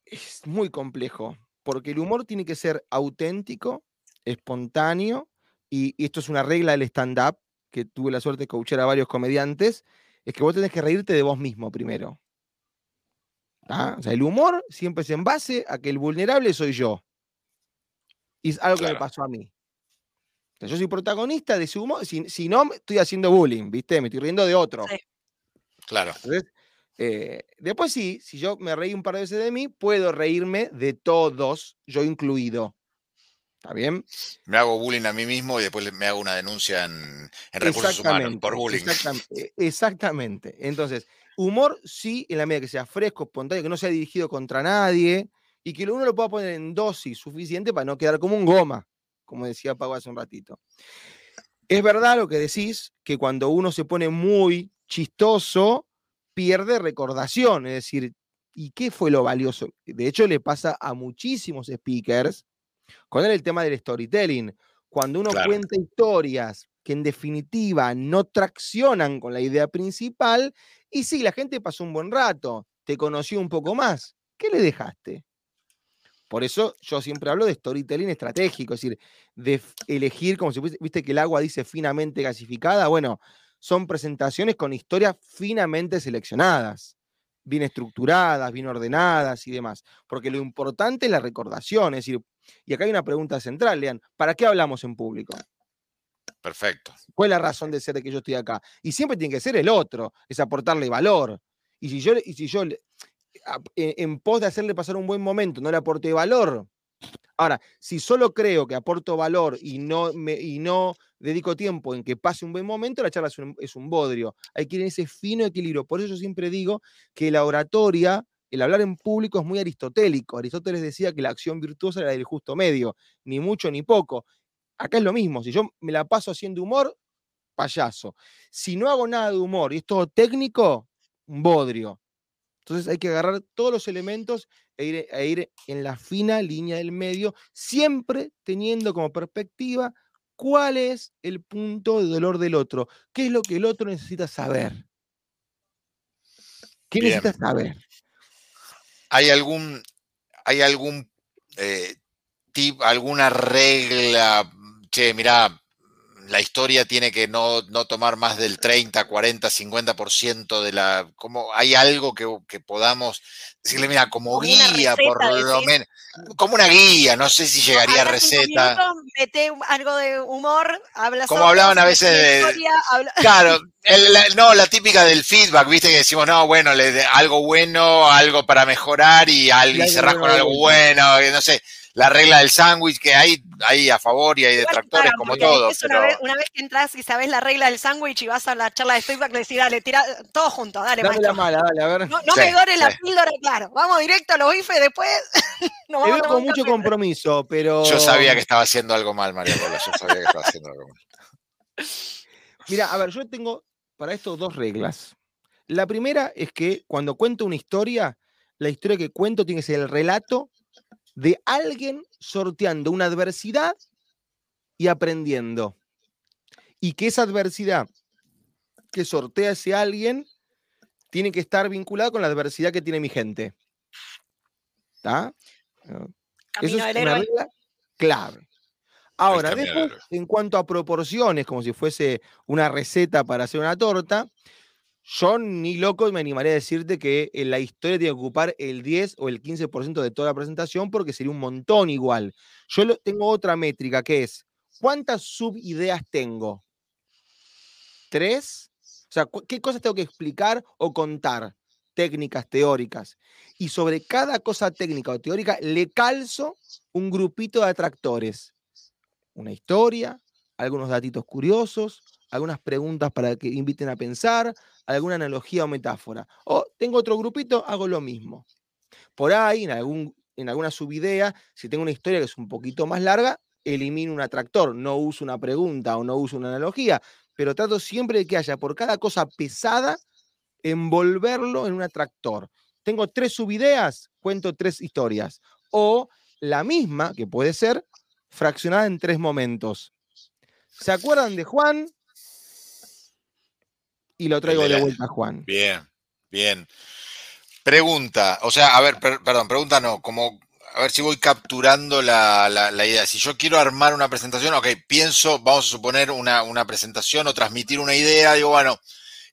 es muy complejo, porque el humor tiene que ser auténtico, espontáneo, y, y esto es una regla del stand-up, que tuve la suerte de coachar a varios comediantes, es que vos tenés que reírte de vos mismo primero. ¿tá? O sea, el humor siempre es en base a que el vulnerable soy yo. Y es algo que me pasó a mí. O sea, yo soy protagonista de ese humor, si, si no, me estoy haciendo bullying, ¿viste? Me estoy riendo de otro.
Sí.
Claro.
Entonces, eh, después sí, si yo me reí un par de veces de mí, puedo reírme de todos, yo incluido. ¿Está bien?
Me hago bullying a mí mismo y después me hago una denuncia en, en recursos humanos por bullying.
eh, exactamente. Entonces, humor sí, en la medida que sea fresco, espontáneo, que no sea dirigido contra nadie y que uno lo pueda poner en dosis suficiente para no quedar como un goma, como decía Pau hace un ratito. Es verdad lo que decís, que cuando uno se pone muy chistoso, pierde recordación, es decir, ¿y qué fue lo valioso? De hecho, le pasa a muchísimos speakers con el tema del storytelling. Cuando uno
Claro.
cuenta historias que en definitiva no traccionan con la idea principal, y sí, la gente pasó un buen rato, te conoció un poco más, ¿qué le dejaste? Por eso yo siempre hablo de storytelling estratégico, es decir, de elegir, como si viste que el agua dice finamente gasificada, bueno, son presentaciones con historias finamente seleccionadas, bien estructuradas, bien ordenadas y demás, porque lo importante es la recordación, es decir, y acá hay una pregunta central, Lean, ¿para qué hablamos en público?
Perfecto.
¿Cuál es la razón de ser de que yo estoy acá? Y siempre tiene que ser el otro, es aportarle valor. Y si yo, y si yo en, pos de hacerle pasar un buen momento no le aporté valor. Ahora, si solo creo que aporto valor y no, me, y no dedico tiempo en que pase un buen momento, la charla es un, es un bodrio. Hay que ir en ese fino equilibrio. Por eso yo siempre digo que la oratoria, el hablar en público es muy aristotélico. Aristóteles decía que la acción virtuosa era del justo medio, ni mucho ni poco. Acá es lo mismo. Si yo me la paso haciendo humor, payaso. Si no hago nada de humor y es todo técnico, un bodrio. Entonces hay que agarrar todos los elementos e ir, e ir en la fina línea del medio, siempre teniendo como perspectiva cuál es el punto de dolor del otro, qué es lo que el otro necesita saber. ¿Qué
Bien.
necesita saber?
¿Hay algún, hay algún eh, tip, alguna regla? Che, mirá, la historia tiene que no, no tomar más del 30, 40, 50% de la... ¿cómo, ¿Hay algo que, que podamos decirle, mira, como,
Como una
guía, por lo menos? Como una guía, no sé si llegaría a receta.
minutos, mete algo de humor, habla
Como hablaban a veces de-
historia, habla-
Claro, el- la- no, la típica del feedback, viste, que decimos, no, bueno, le, de- algo bueno, algo para mejorar y, algo, y cerrás con algo bueno, no sé, la regla del sándwich que hay, hay a favor y hay detractores
claro,
como todo,
es una,
pero
vez, una vez que entras y sabes la regla del sándwich y vas a la charla de feedback, decís, dale, tira todo junto, dale,
Dame la
maestro.
mala, dale, a ver.
No, no
Sí,
me dores la píldora, claro. Vamos directo a los bifes después. nos
Te
vamos a
veo con mucho
café.
compromiso, pero.
yo sabía que estaba haciendo algo mal, María Paula, yo sabía que estaba haciendo algo mal.
Mira, a ver, yo tengo para esto dos reglas. La primera es que cuando cuento una historia, la historia que cuento tiene que ser el relato de alguien sorteando una adversidad y aprendiendo. Y que esa adversidad que sortea ese alguien tiene que estar vinculada con la adversidad que tiene mi gente. ¿Está? Eso
Camino
es
del
una
héroe.
regla clave. Ahora, después, en cuanto a proporciones, como si fuese una receta para hacer una torta, yo ni loco me animaría a decirte que eh, la historia tiene que ocupar el 10 o el 15% de toda la presentación porque sería un montón igual. Yo tengo otra métrica que es, ¿cuántas subideas tengo? ¿Tres? O sea, ¿qué cosas tengo que explicar o contar? Técnicas, teóricas. Y sobre cada cosa técnica o teórica le calzo un grupito de atractores. Una historia, algunos datitos curiosos, algunas preguntas para que inviten a pensar, alguna analogía o metáfora. O tengo otro grupito, hago lo mismo. Por ahí, en, algún, en alguna subidea, si tengo una historia que es un poquito más larga, elimino un atractor, no uso una pregunta o no uso una analogía, pero trato siempre de que haya por cada cosa pesada, envolverlo en un atractor. tengo tres subideas, cuento tres historias. O la misma, que puede ser, fraccionada en tres momentos. ¿Se acuerdan de Juan? Y lo traigo
de
vuelta a Juan.
Bien, bien. Pregunta, o sea, a ver, per- perdón, pregunta no, como a ver si voy capturando la, la- la idea. Si yo quiero armar una presentación, ok, pienso, vamos a suponer una, una presentación o transmitir una idea, digo, bueno,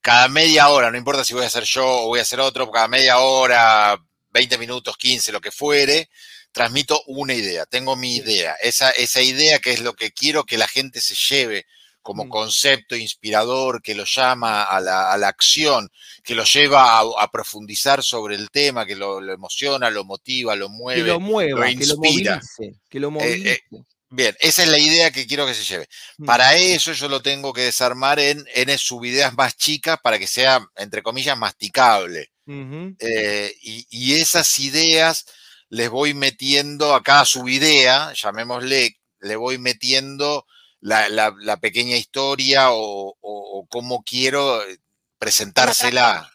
cada media hora, no importa si voy a hacer yo o voy a hacer otro, cada media hora, 20 minutos, 15, lo que fuere, transmito una idea, tengo mi idea. Esa, esa idea que es lo que quiero que la gente se lleve como concepto inspirador, que lo llama a la, a la acción, que lo lleva a, a profundizar sobre el tema, que lo, lo emociona, lo motiva, lo
Que
mueve.
lo mueva, que lo movilice. Que lo
eh,
movilice.
Bien, esa es la idea que quiero que se lleve. Para eso yo lo tengo que desarmar en N subideas más chicas para que sea, entre comillas, masticable. Eh, y, y esas ideas les voy metiendo a cada subidea, llamémosle, le voy metiendo la, la- la pequeña historia o, o- o cómo quiero eh, presentársela,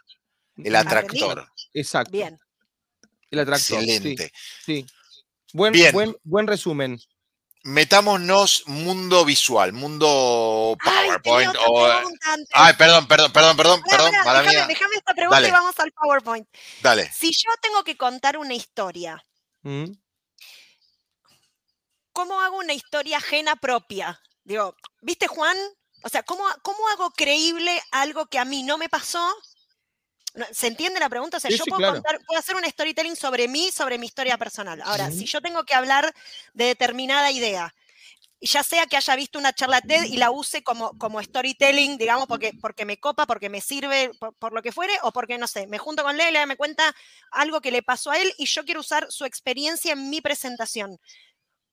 el atractor.
Exacto.
Bien.
El atractor.
Excelente.
Sí. Buen,
Bien.
buen, buen resumen.
Metámonos mundo visual, mundo
Ay,
PowerPoint. o,
antes.
ay, perdón, perdón, perdón, perdón, perdón,
déjame,
mía.
déjame esta pregunta
Dale.
y vamos al PowerPoint.
Dale.
Si yo tengo que contar una historia,
Mm.
¿cómo hago una historia ajena propia? Digo, ¿viste Juan? O sea, ¿cómo, cómo hago creíble algo que a mí no me pasó? ¿Se entiende la pregunta? O sea,
Sí,
yo
sí,
puedo,
claro.
contar, puedo hacer un storytelling sobre mí, sobre mi historia personal. Ahora, si yo tengo que hablar de determinada idea, ya sea que haya visto una charla TED y la use como, como storytelling, digamos, porque, porque me copa, porque me sirve, por, por lo que fuere, o porque, no sé, me junto con Leila, me cuenta algo que le pasó a él y yo quiero usar su experiencia en mi presentación.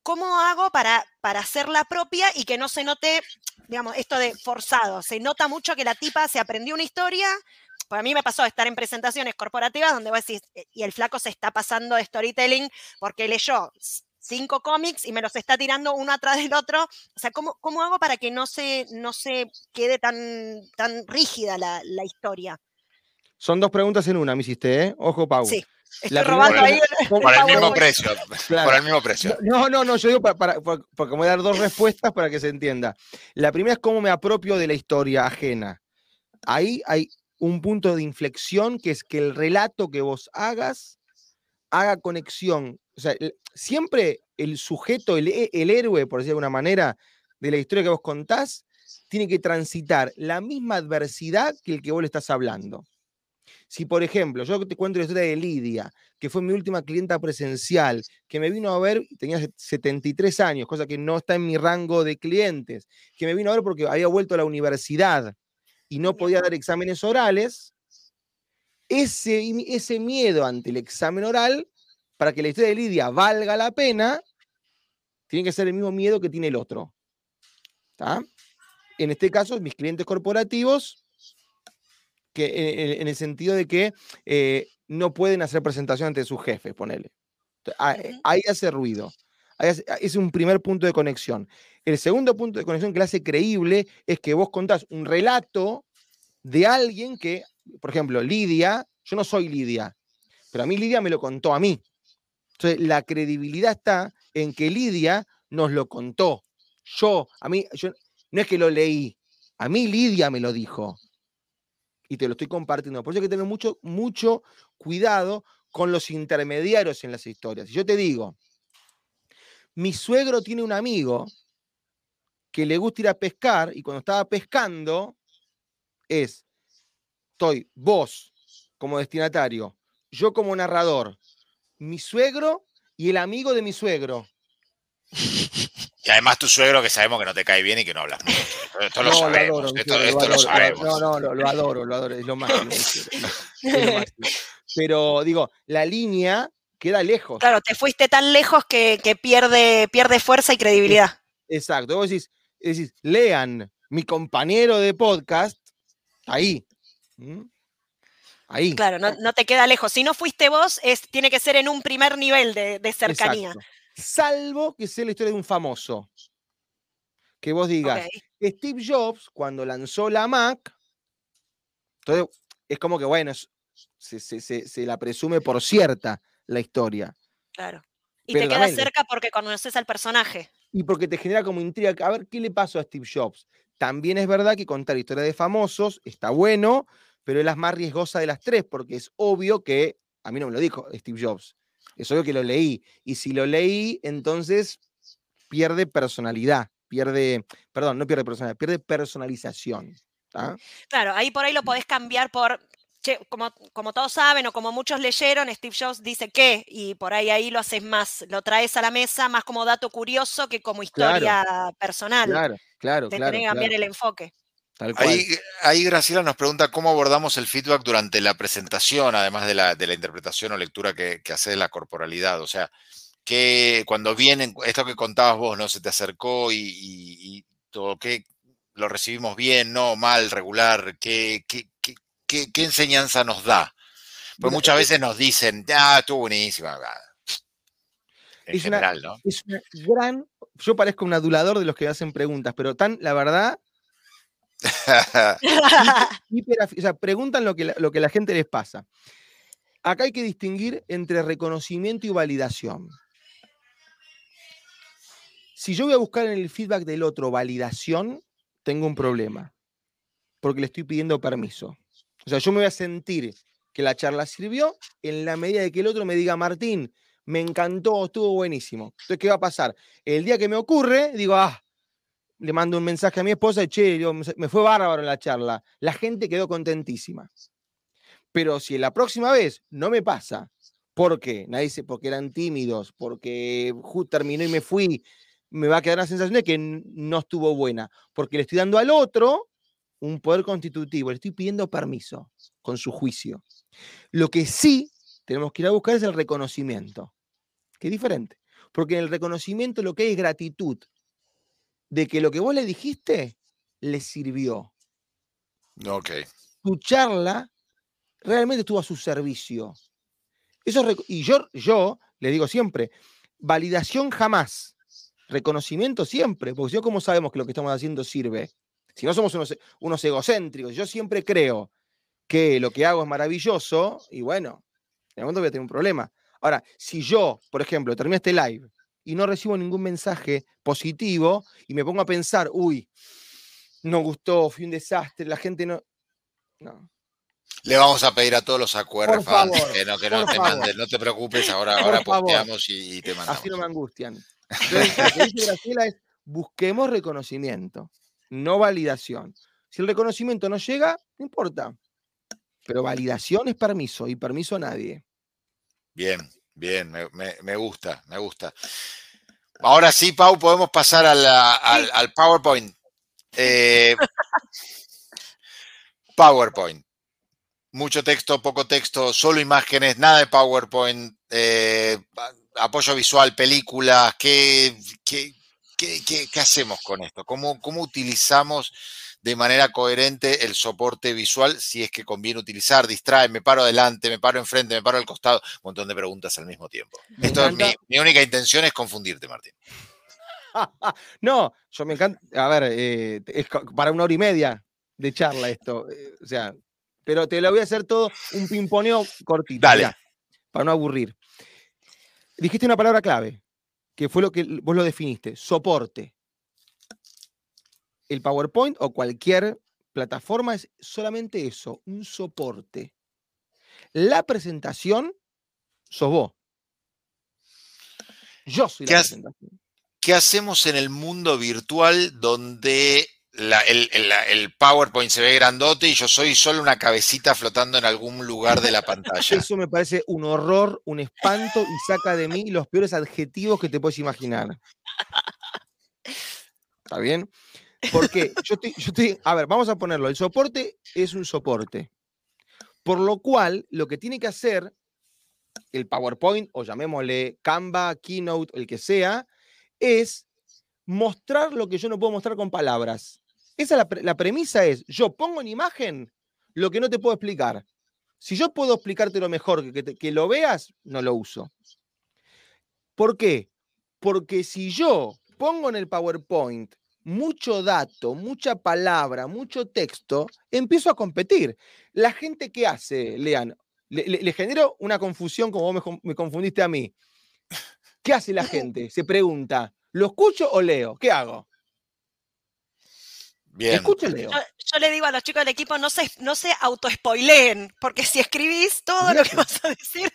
¿Cómo hago para, para hacerla propia y que no se note, digamos, esto de forzado? Se nota mucho que la tipa se aprendió una historia. Pues a mí me pasó de estar en presentaciones corporativas donde vos decís, "Eh, y el flaco se está pasando de storytelling porque leyó cinco cómics y me los está tirando uno atrás del otro. O sea, ¿cómo, cómo hago para que no se, no se quede tan, tan rígida la, la historia?
Son dos preguntas en una, me hiciste, ¿eh? Ojo, Pau.
Sí, estoy robando ahí
Por-
Por el mismo precio.
Claro.
Por el mismo precio.
No, no, no, yo digo para, para- por- porque voy a dar dos respuestas para que se entienda. La primera es cómo me apropio de la historia ajena. Ahí hay un punto de inflexión que es que el relato que vos hagas haga conexión. O sea, el- siempre el sujeto, el, he- el héroe, por decirlo de alguna manera, de la historia que vos contás, tiene que transitar la misma adversidad que el que vos le estás hablando. Si, por ejemplo, yo te cuento la historia de Lidia, que fue mi última clienta presencial, que me vino a ver, tenía set- 73 años, cosa que no está en mi rango de clientes, que me vino a ver porque había vuelto a la universidad y no podía dar exámenes orales, ese, miedo ante el examen oral, para que la historia de Lidia valga la pena, tiene que ser el mismo miedo que tiene el otro. En este caso, mis clientes corporativos, que en, el sentido de que eh, no pueden hacer presentación ante sus jefes, ponele. Ah, eh. Ahí hace ruido. Ahí hace- ah, es un primer punto de conexión. El segundo punto de conexión que le hace creíble es que vos contás un relato de alguien que, por ejemplo, Lidia, yo no soy Lidia, pero a mí Lidia me lo contó a mí. Entonces, la credibilidad está en que Lidia nos lo contó. Yo, a mí, yo, no es que lo leí, a mí Lidia me lo dijo. Y te lo estoy compartiendo. Por eso hay que tener mucho, mucho cuidado con los intermediarios en las historias. Si yo te digo, mi suegro tiene un amigo que le gusta ir a pescar y cuando estaba pescando es, estoy vos como destinatario, yo como narrador, mi suegro y el amigo de mi suegro.
Y además tu suegro que sabemos que no te cae bien y que no hablas mucho. Esto, esto lo
No,
sabemos.
adoro, mi
esto
suegro,
esto lo
adoro,
sabemos.
No, no, lo, lo adoro, lo adoro, es lo máximo. Pero digo, la línea queda lejos.
Claro, te fuiste tan lejos que, que pierde, pierde fuerza y credibilidad.
Exacto. Vos decís, decís, lean, mi compañero de podcast, ahí. ¿Mm? Ahí.
Claro, no, no te queda lejos. Si no fuiste vos, es, tiene que ser en un primer nivel de, de cercanía.
Exacto. Salvo que sea la historia de un famoso. Que vos digas. Steve Jobs, cuando lanzó la Mac, entonces es como que, bueno, es se, se- se- se la presume por cierta la historia.
Claro. Y
Pero
te queda
también-
cerca porque conoces al personaje.
Y porque te genera como intriga, a ver, ¿qué le pasó a Steve Jobs? También es verdad que contar historias de famosos está bueno, pero es la más riesgosa de las tres, porque es obvio que, a mí no me lo dijo Steve Jobs, es obvio que lo leí, y si lo leí, entonces pierde personalidad, pierde, perdón, no pierde personalidad, pierde personalización. ¿tá?
Claro, ahí por ahí lo podés cambiar por, che, como, como todos saben o como muchos leyeron, Steve Jobs dice que, y por ahí ahí lo haces más, lo traes a la mesa más como dato curioso que como
Claro.
historia personal.
Claro, claro,
Te
claro.
tenés que cambiar
claro,
el enfoque.
Tal cual.
Ahí, ahí Graciela nos pregunta cómo abordamos el feedback durante la presentación, además de la, de la interpretación o lectura que, que hace de la corporalidad. O sea, que cuando vienen, esto que contabas vos, ¿no? Se te acercó y, y- y todo, que lo recibimos bien, no, mal, regular, ¿qué, qué, qué- qué- qué enseñanza nos da? Pues muchas
eh,
veces nos dicen, ah, estuvo buenísima. ah". En
Es una-
general, ¿no?
es una gran. Yo parezco un adulador de los que hacen preguntas, pero tan, la verdad, hiper afi- o sea, preguntan lo que, la, lo que la gente les pasa. Acá hay que distinguir entre reconocimiento y validación. Si yo voy a buscar en el feedback del otro validación, tengo un problema, porque le estoy pidiendo permiso. O sea, yo me voy a sentir que la charla sirvió en la medida de que el otro me diga, Martín, me encantó, estuvo buenísimo. Entonces, ¿qué va a pasar? El día que me ocurre, digo, ah, le mando un mensaje a mi esposa, che, digo, me fue bárbaro la charla. La gente quedó contentísima. Pero si la próxima vez no me pasa, ¿por qué? Nadie dice porque eran tímidos, porque ju- terminó y me fui, me va a quedar la sensación de que no estuvo buena. Porque le estoy dando al otro un poder constitutivo, le estoy pidiendo permiso con su juicio. Lo que sí tenemos que ir a buscar es el reconocimiento, que es diferente. Porque en el reconocimiento lo que hay es gratitud de que lo que vos le dijiste le sirvió.
ok.
Tu charla realmente estuvo a su servicio. Eso y yo, yo le digo siempre, validación jamás, reconocimiento siempre, porque si no, ¿cómo sabemos que lo que estamos haciendo sirve? Si no somos unos, unos egocéntricos, yo siempre creo que lo que hago es maravilloso, y bueno, en algún momento voy a tener un problema. Ahora, si yo, por ejemplo, termino este live y no recibo ningún mensaje positivo y me pongo a pensar, uy, no gustó, fui un desastre, la gente no. No.
Le vamos a pedir a todos los
favor,
que no, que no te
favor.
manden, no te preocupes, ahora,
Por
ahora posteamos y, y te mandamos.
Así no me angustian. Entonces, lo que dice Graciela es, busquemos reconocimiento, no validación. Si el reconocimiento no llega, no importa. Pero validación es permiso y permiso a nadie.
Bien, bien, me, me- me gusta, me gusta. Ahora sí, Pau, podemos pasar a la- al, al PowerPoint. Eh, PowerPoint. Mucho texto, poco texto, solo imágenes, nada de PowerPoint, eh, apoyo visual, películas. ¿Qué, qué, qué- qué- qué hacemos con esto? ¿Cómo, ¿Cómo utilizamos de manera coherente el soporte visual si es que conviene utilizar? Distrae, me paro adelante, me paro enfrente, me paro al costado. Un montón de preguntas al mismo tiempo.
Me
Esto es mi, mi única intención es confundirte, Martín.
no, yo me encanta. A ver, eh, es para una hora y media de charla esto. eh, o sea, pero te lo voy a hacer todo un pimponeo cortito.
Dale.
para no aburrir. Dijiste una palabra clave, que fue lo que vos lo definiste: soporte. El PowerPoint o cualquier plataforma es solamente eso, un soporte. La presentación sos vos. Yo soy
¿Qué
la presentación.
¿Qué hacemos en el mundo virtual donde la- el, el PowerPoint se ve grandote y yo soy solo una cabecita flotando en algún lugar de la pantalla?
Eso me parece un horror, un espanto y saca de mí los peores adjetivos que te puedes imaginar. ¿Está bien? Porque yo estoy, a ver, vamos a ponerlo. El soporte es un soporte. Por lo cual, lo que tiene que hacer el PowerPoint, o llamémosle Canva, Keynote, el que sea, es mostrar lo que yo no puedo mostrar con palabras. Esa es la, la premisa es, yo pongo en imagen lo que no te puedo explicar. Si yo puedo explicarte lo mejor que te- que lo veas, no lo uso. ¿Por qué? Porque si yo pongo en el PowerPoint mucho dato, mucha palabra, mucho texto, empiezo a competir. La gente que hace, lean, Le, le- le genero una confusión como vos me, con- me confundiste a mí. ¿Qué hace la gente? Se pregunta, ¿lo escucho o leo? ¿Qué hago?
Bien.
¿Escucho o leo?
Yo, yo le digo a los chicos del equipo, no se, no se autoespoileen, porque si escribís todo lo que vas a decir,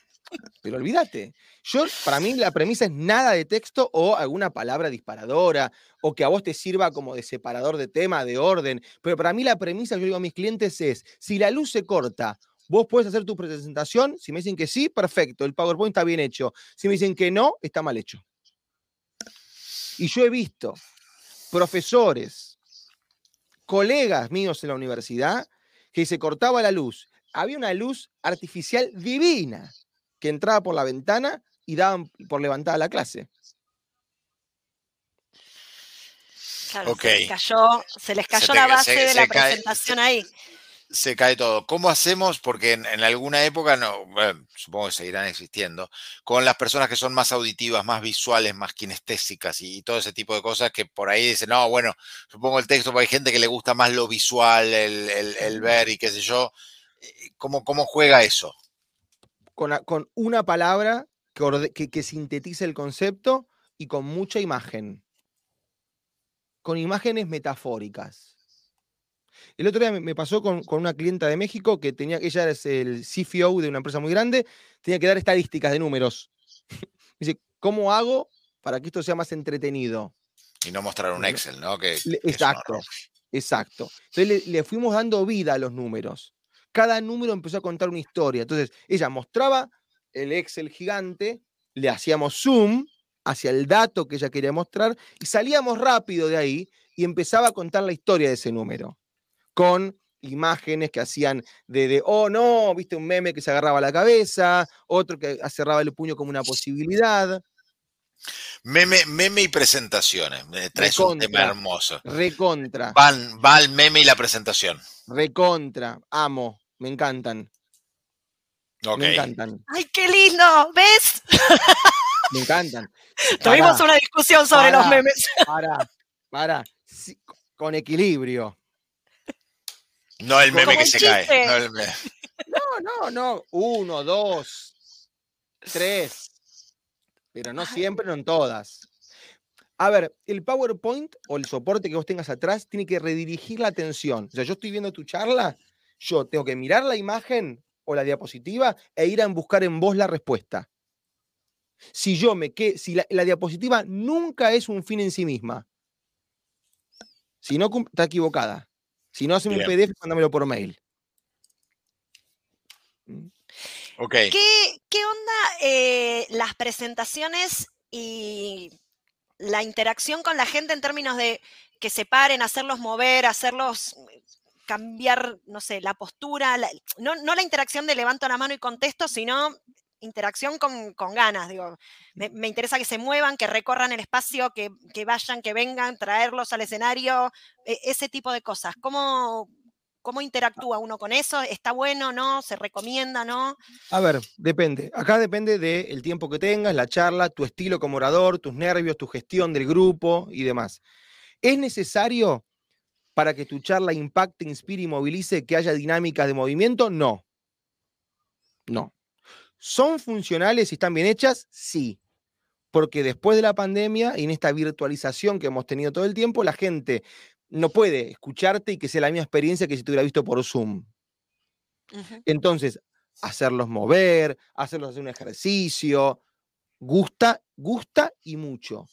Pero olvídate. Yo, para mí, la premisa es nada de texto o alguna palabra disparadora o que a vos te sirva como de separador de tema, de orden. Pero para mí, la premisa, yo digo a mis clientes, es: si la luz se corta, vos puedes hacer tu presentación. Si me dicen que sí, perfecto, el PowerPoint está bien hecho. Si me dicen que no, está mal hecho. Y yo he visto profesores, colegas míos en la universidad, que se cortaba la luz. Había una luz artificial divina que entraba por la ventana y daban por levantada la clase.
claro,
Ok.
se les cayó, se les cayó
te
la base
se-
de
se
la
cae-
presentación ahí.
se cae todo. ¿Cómo hacemos? Porque en, en alguna época, no, bueno, supongo que seguirán existiendo, con las personas que son más auditivas, más visuales, más kinestésicas y, todo ese tipo de cosas que por ahí dicen, no, bueno, supongo el texto, porque hay gente que le gusta más lo visual, el, el- el ver y qué sé yo. Eh, ¿Cómo, cómo juega eso?
Con, una palabra que, orde- que, que sintetice el concepto y con mucha imagen. Con imágenes metafóricas. El otro día me, pasó con, con una clienta de México que tenía, ella es el CFO de una empresa muy grande, tenía que dar estadísticas de números. Dice, ¿cómo hago para que esto sea más entretenido?
Y no mostrar un Excel, ¿no? Que,
exacto, exacto. Entonces le, le fuimos dando vida a los números. Cada número empezó a contar una historia. Entonces ella mostraba el Excel gigante, le hacíamos zoom hacia el dato que ella quería mostrar y salíamos rápido de ahí y empezaba a contar la historia de ese número con imágenes que hacían de, de, oh no, viste un meme que se agarraba la cabeza, otro que cerraba el puño como una posibilidad.
Meme, meme y presentaciones. Me traes un tema hermoso.
Recontra,
Van, va el meme y la presentación.
recontra, amo, me encantan. Me encantan,
¡Ay, qué lindo! ¿Ves?
me encantan.
Tuvimos una discusión sobre los memes.
Para, para, sí, con equilibrio.
No el meme
Como
que
el
se cae. el
No, no, no. Uno, dos, tres. Pero no siempre, no en todas. A ver, el PowerPoint o el soporte que vos tengas atrás tiene que redirigir la atención. O sea, yo estoy viendo tu charla, yo tengo que mirar la imagen o la diapositiva e ir a buscar en vos la respuesta. Si yo me que si la, la diapositiva nunca es un fin en sí misma. Si no, está equivocada. Si no, haceme un. PDF, mándamelo por mail. ¿Mm?
Ok.
¿Qué, qué onda eh, las presentaciones y la interacción con la gente en términos de que se paren, hacerlos mover, hacerlos cambiar, no sé, la postura, la- no, no la interacción de levanto la mano y contesto, sino interacción con, con ganas, digo, me, me interesa que se muevan, que recorran el espacio, que, que vayan, que vengan, traerlos al escenario, e- ese tipo de cosas. ¿Cómo, ¿Cómo interactúa uno con eso? ¿Está bueno, no? ¿Se recomienda, no?
A ver, depende. Acá depende del tiempo que tengas, la charla, tu estilo como orador, tus nervios, tu gestión del grupo y demás. ¿Es necesario para que tu charla impacte, inspire y movilice que haya dinámicas de movimiento? No. No. ¿Son funcionales y están bien hechas? Sí. Porque después de la pandemia y en esta virtualización que hemos tenido todo el tiempo, la gente no puede escucharte y que sea la misma experiencia que si te hubiera visto por Zoom. Entonces, hacerlos mover, hacerlos hacer un ejercicio, gusta, gusta y mucho.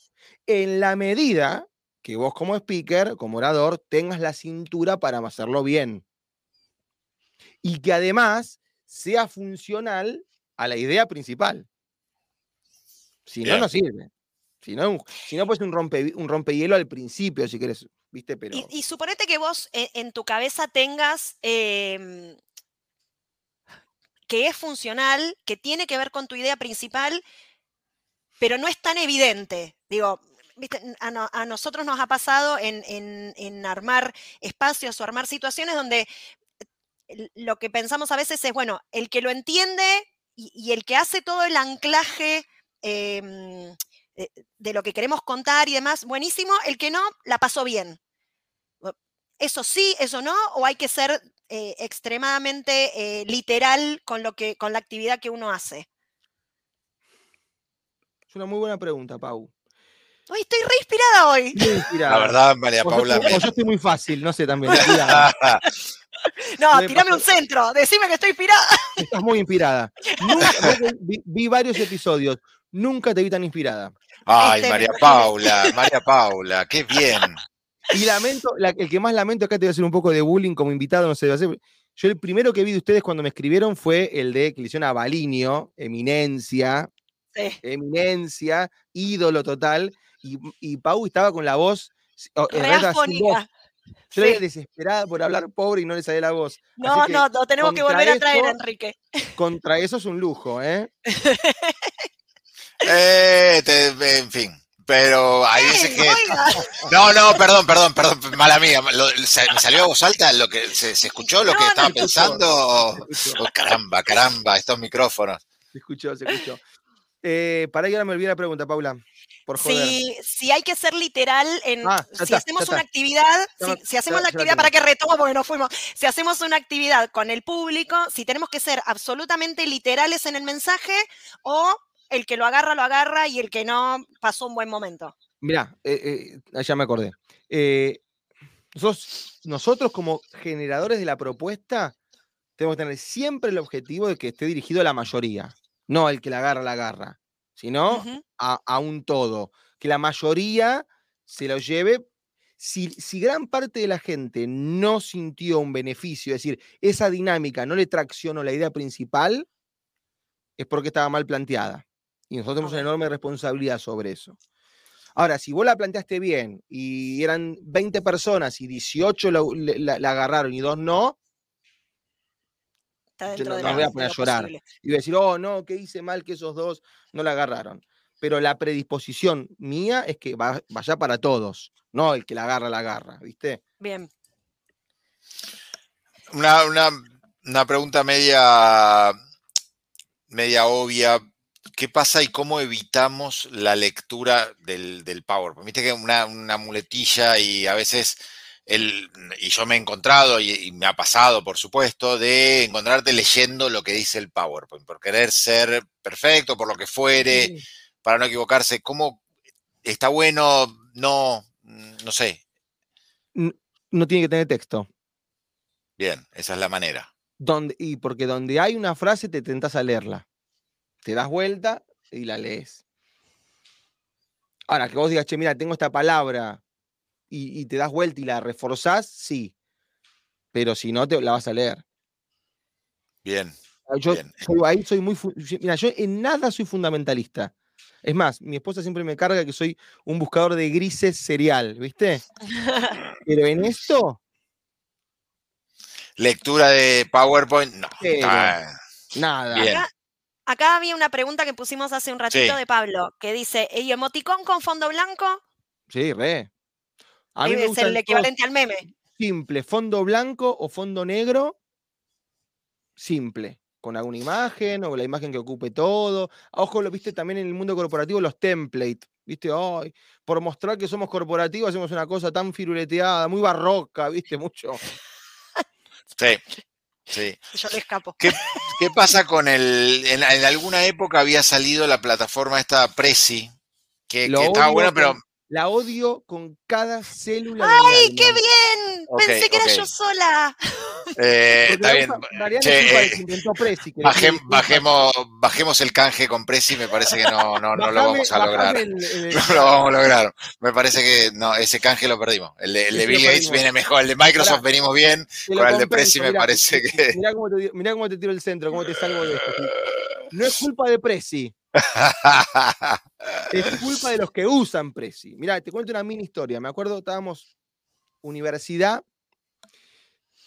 En la medida que vos como speaker, como orador, tengas la cintura para hacerlo bien. Y que además sea funcional a la idea principal. Si no, no sirve. Si no, si no pues un, rompe, un rompehielo al principio, si querés, ¿viste? Pero...
Y, y suponete que vos en, en tu cabeza tengas em, que es funcional, que tiene que ver con tu idea principal, pero no es tan evidente. Digo, A, no- a nosotros nos ha pasado en, en- en armar espacios o armar situaciones donde el- lo que pensamos a veces es, bueno, el que lo entiende y, el que hace todo el anclaje em, de, de lo que queremos contar y demás, buenísimo, el que no, la pasó bien. Eso sí, eso no, o hay que ser eh, extremadamente eh, literal con, lo que, con la actividad que uno hace?
Es una muy buena pregunta, Pau.
Hoy estoy re inspirada hoy.
Muy inspirada.
La verdad, María
yo-
Paula.
yo estoy muy fácil, no sé también.
No,
Me
tirame un centro, decime que estoy inspirada.
Estás muy inspirada. Nunca- vi, vi varios episodios. Nunca te vi tan inspirada.
Ay,
Este,
María Paula, María Paula, qué bien.
Y lamento, la- el que más lamento, acá te voy a hacer un poco de bullying como invitado, no sé, va a ser- Yo el primero que vi de ustedes cuando me escribieron fue el de que le hicieron a Balinio, eminencia,
Sí.
eminencia, ídolo total. Y, y Pau estaba con la voz. voz. Yo
Sí.
desesperada por hablar pobre y no le salía la voz.
No,
que
no, lo tenemos que volver a traer, Enrique.
Contra eso es un lujo, ¿eh?
Eh, te- en fin. Pero veces
Ey,
que. No, no, perdón, perdón, perdón, mala mía. Lo- se- me salió a voz alta lo que se, se escuchó, lo que
No, no,
estaba pensando.
Escuchó,
Oh, caramba, caramba, estos micrófonos.
se escuchó. se escuchó. Eh, para que ahora me olvidé la pregunta, Paula. Por joder.
Si, si hay que ser literal en
Ah,
si
está,
hacemos una actividad, si, si hacemos la actividad, para que retomo porque no fuimos, si hacemos una actividad con el público, si tenemos que ser absolutamente literales en el mensaje o el que lo agarra, lo agarra y el que no pasó un buen momento.
Mirá, eh, eh, ya me acordé. Eh, nosotros, nosotros como generadores de la propuesta tenemos que tener siempre el objetivo de que esté dirigido a la mayoría, no al que la agarra, la agarra, sino
Ujú.
A, a un todo. Que la mayoría se lo lleve. Si, si gran parte de la gente no sintió un beneficio, es decir, esa dinámica no le traccionó la idea principal, es porque estaba mal planteada. Y nosotros tenemos una enorme responsabilidad sobre eso. Ahora, si vos la planteaste bien y eran 20 personas y 18 la, la- la agarraron y dos no, yo no, voy a poner llorar.
posible.
Y voy a decir, oh, no, que hice mal que esos dos no la agarraron. Pero la predisposición mía es que va- vaya para todos, no el que la agarra, la agarra, ¿viste?
Bien.
Una, una, una pregunta media, media obvia. ¿Qué pasa y cómo evitamos la lectura del, del PowerPoint? Viste que es una, una muletilla y a veces, el, y yo me he encontrado y, y me ha pasado, por supuesto, de encontrarte leyendo lo que dice el PowerPoint, por querer ser perfecto, por lo que fuere,
Sí.
Para no equivocarse. ¿Cómo está bueno? No, no sé.
No tiene que tener texto.
Bien, esa es la manera.
Donde, y porque donde hay una frase te tentas a leerla. Te das vuelta y la lees. Ahora, que vos digas, che, mira, tengo esta palabra y, y te das vuelta y la reforzás, sí. Pero si no, te la vas a leer.
Bien.
Yo,
Bien.
ahí soy muy. Mira, yo en nada soy fundamentalista. Es más, mi esposa siempre me carga que soy un buscador de grises serial, ¿viste? Pero en esto,
Lectura de PowerPoint, no.
Pero-
Ah,
nada.
Bien.
Acá, acá había una pregunta que pusimos hace un ratito
Sí.
de Pablo, que dice, ¿y emoticón con fondo blanco?
Sí, re. A mí me
es el equivalente al meme.
simple, fondo blanco o fondo negro, simple, con alguna imagen o la imagen que ocupe todo. A Ojo, lo viste también en el mundo corporativo, los templates, viste, Ay, por mostrar que somos corporativos hacemos una cosa tan firuleteada, muy barroca, viste, mucho.
Sí. Sí.
Yo le escapo.
¿Qué pasa con el. En, en alguna época había salido la plataforma esta Prezi, que, estaba buena, pero.
La odio con cada célula de
¡Ay,
mi
qué
alma.
bien! Pensé que era yo sola.
eh, está bien. Che,
es culpa de
eh,
inventó Prezi, que
bajem- bajemos, bajemos el canje con Prezi, me parece que no, no, no lo vamos a lograr.
el- el-
No lo vamos a lograr. Me parece que no, ese canje lo perdimos. El de, el de Bill Gates viene mejor, el de Microsoft
Pará.
venimos bien, con el de Prezi me parece que.
Mirá cómo, te, mirá cómo te tiro el centro, cómo te salgo de esto. No es culpa de Prezi, es culpa de los que usan Prezi. Mirá, te cuento una mini historia. Me acuerdo, estábamos universidad,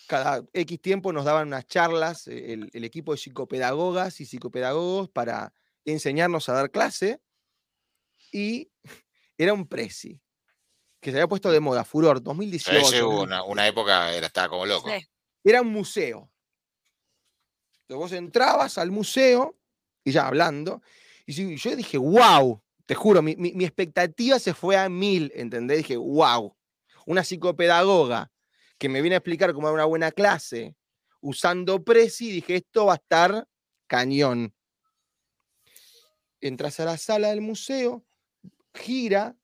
cada X tiempo nos daban unas charlas, eh, el, el equipo de psicopedagogas y psicopedagogos para enseñarnos a dar clase, y era un Prezi, que se había puesto de moda, furor, 2018.
Ese hubo
2017.
una, una época era, estaba como loco.
Sí.
era un museo. Entonces vos entrabas al museo y ya hablando, y yo dije, wow, te juro, mi, mi- mi expectativa se fue a mil, ¿entendés? Dije, wow, una psicopedagoga que me viene a explicar cómo dar una buena clase usando Prezi, dije, esto va a estar cañón. Entras a la sala del museo, gira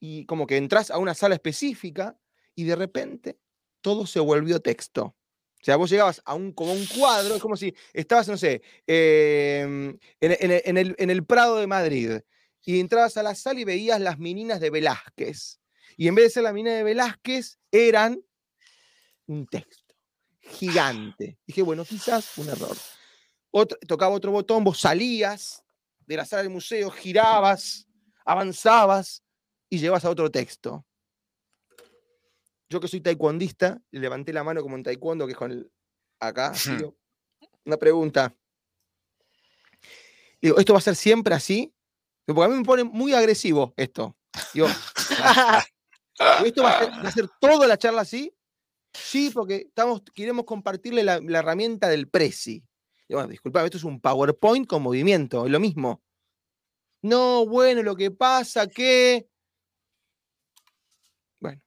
y como que entras a una sala específica y de repente todo se volvió texto. O sea, vos llegabas a un, como un cuadro, es como si estabas, no sé, em, en, el, en el Prado de Madrid y entrabas a la sala y veías las meninas de Velázquez. Y en vez de ser la menina de Velázquez, eran un texto gigante. Dije, bueno, quizás un error. tocaba otro botón, vos salías de la sala del museo, girabas, avanzabas y llevas a otro texto. Yo que soy taekwondista, levanté la mano como en taekwondo, que es con el acá. una pregunta. Digo, ¿esto va a ser siempre así? Porque a mí me pone muy agresivo esto. Digo, ¿esto va a, ser, toda la charla así? Sí, porque estamos, queremos compartirle la, herramienta del Prezi. bueno, disculpa, esto es un PowerPoint con movimiento, es lo mismo. No, bueno, lo que pasa que. Bueno,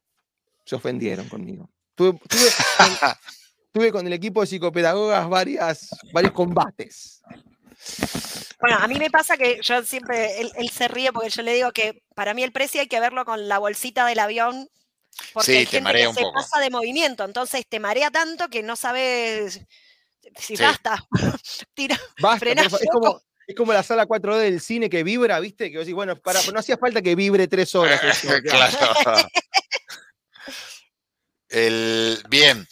se ofendieron conmigo. Tuve, con, el equipo de psicopedagogas varias, varios combates.
Bueno, a mí me pasa que yo siempre, él, se ríe porque yo le digo que para mí el precio hay que verlo con la bolsita del avión. Porque hay gente que se pasa de movimiento, entonces te marea tanto que no sabes si basta. Tira,
basta es, como, es como la sala 4D del cine que vibra, ¿viste? Que vos decís, bueno, para, no hacía falta que vibre tres horas. claro.
El, bien.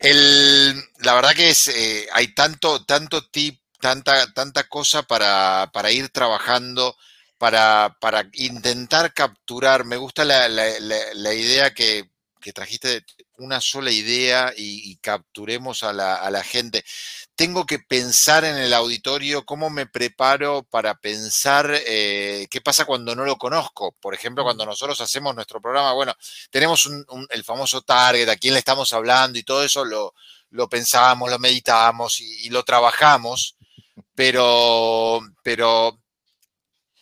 El, la verdad que es, eh, hay tanto, tanto tip tanta, tanta cosa para, para ir trabajando, para, para, intentar capturar. Me gusta la, la, idea que, que, trajiste, una sola idea y, capturemos a la, a la, gente. Tengo que pensar en el auditorio cómo me preparo para pensar eh, qué pasa cuando no lo conozco. Por ejemplo, cuando nosotros hacemos nuestro programa, bueno, tenemos un, el famoso target, a quién le estamos hablando y todo eso lo, lo pensamos, lo meditamos y lo trabajamos pero, pero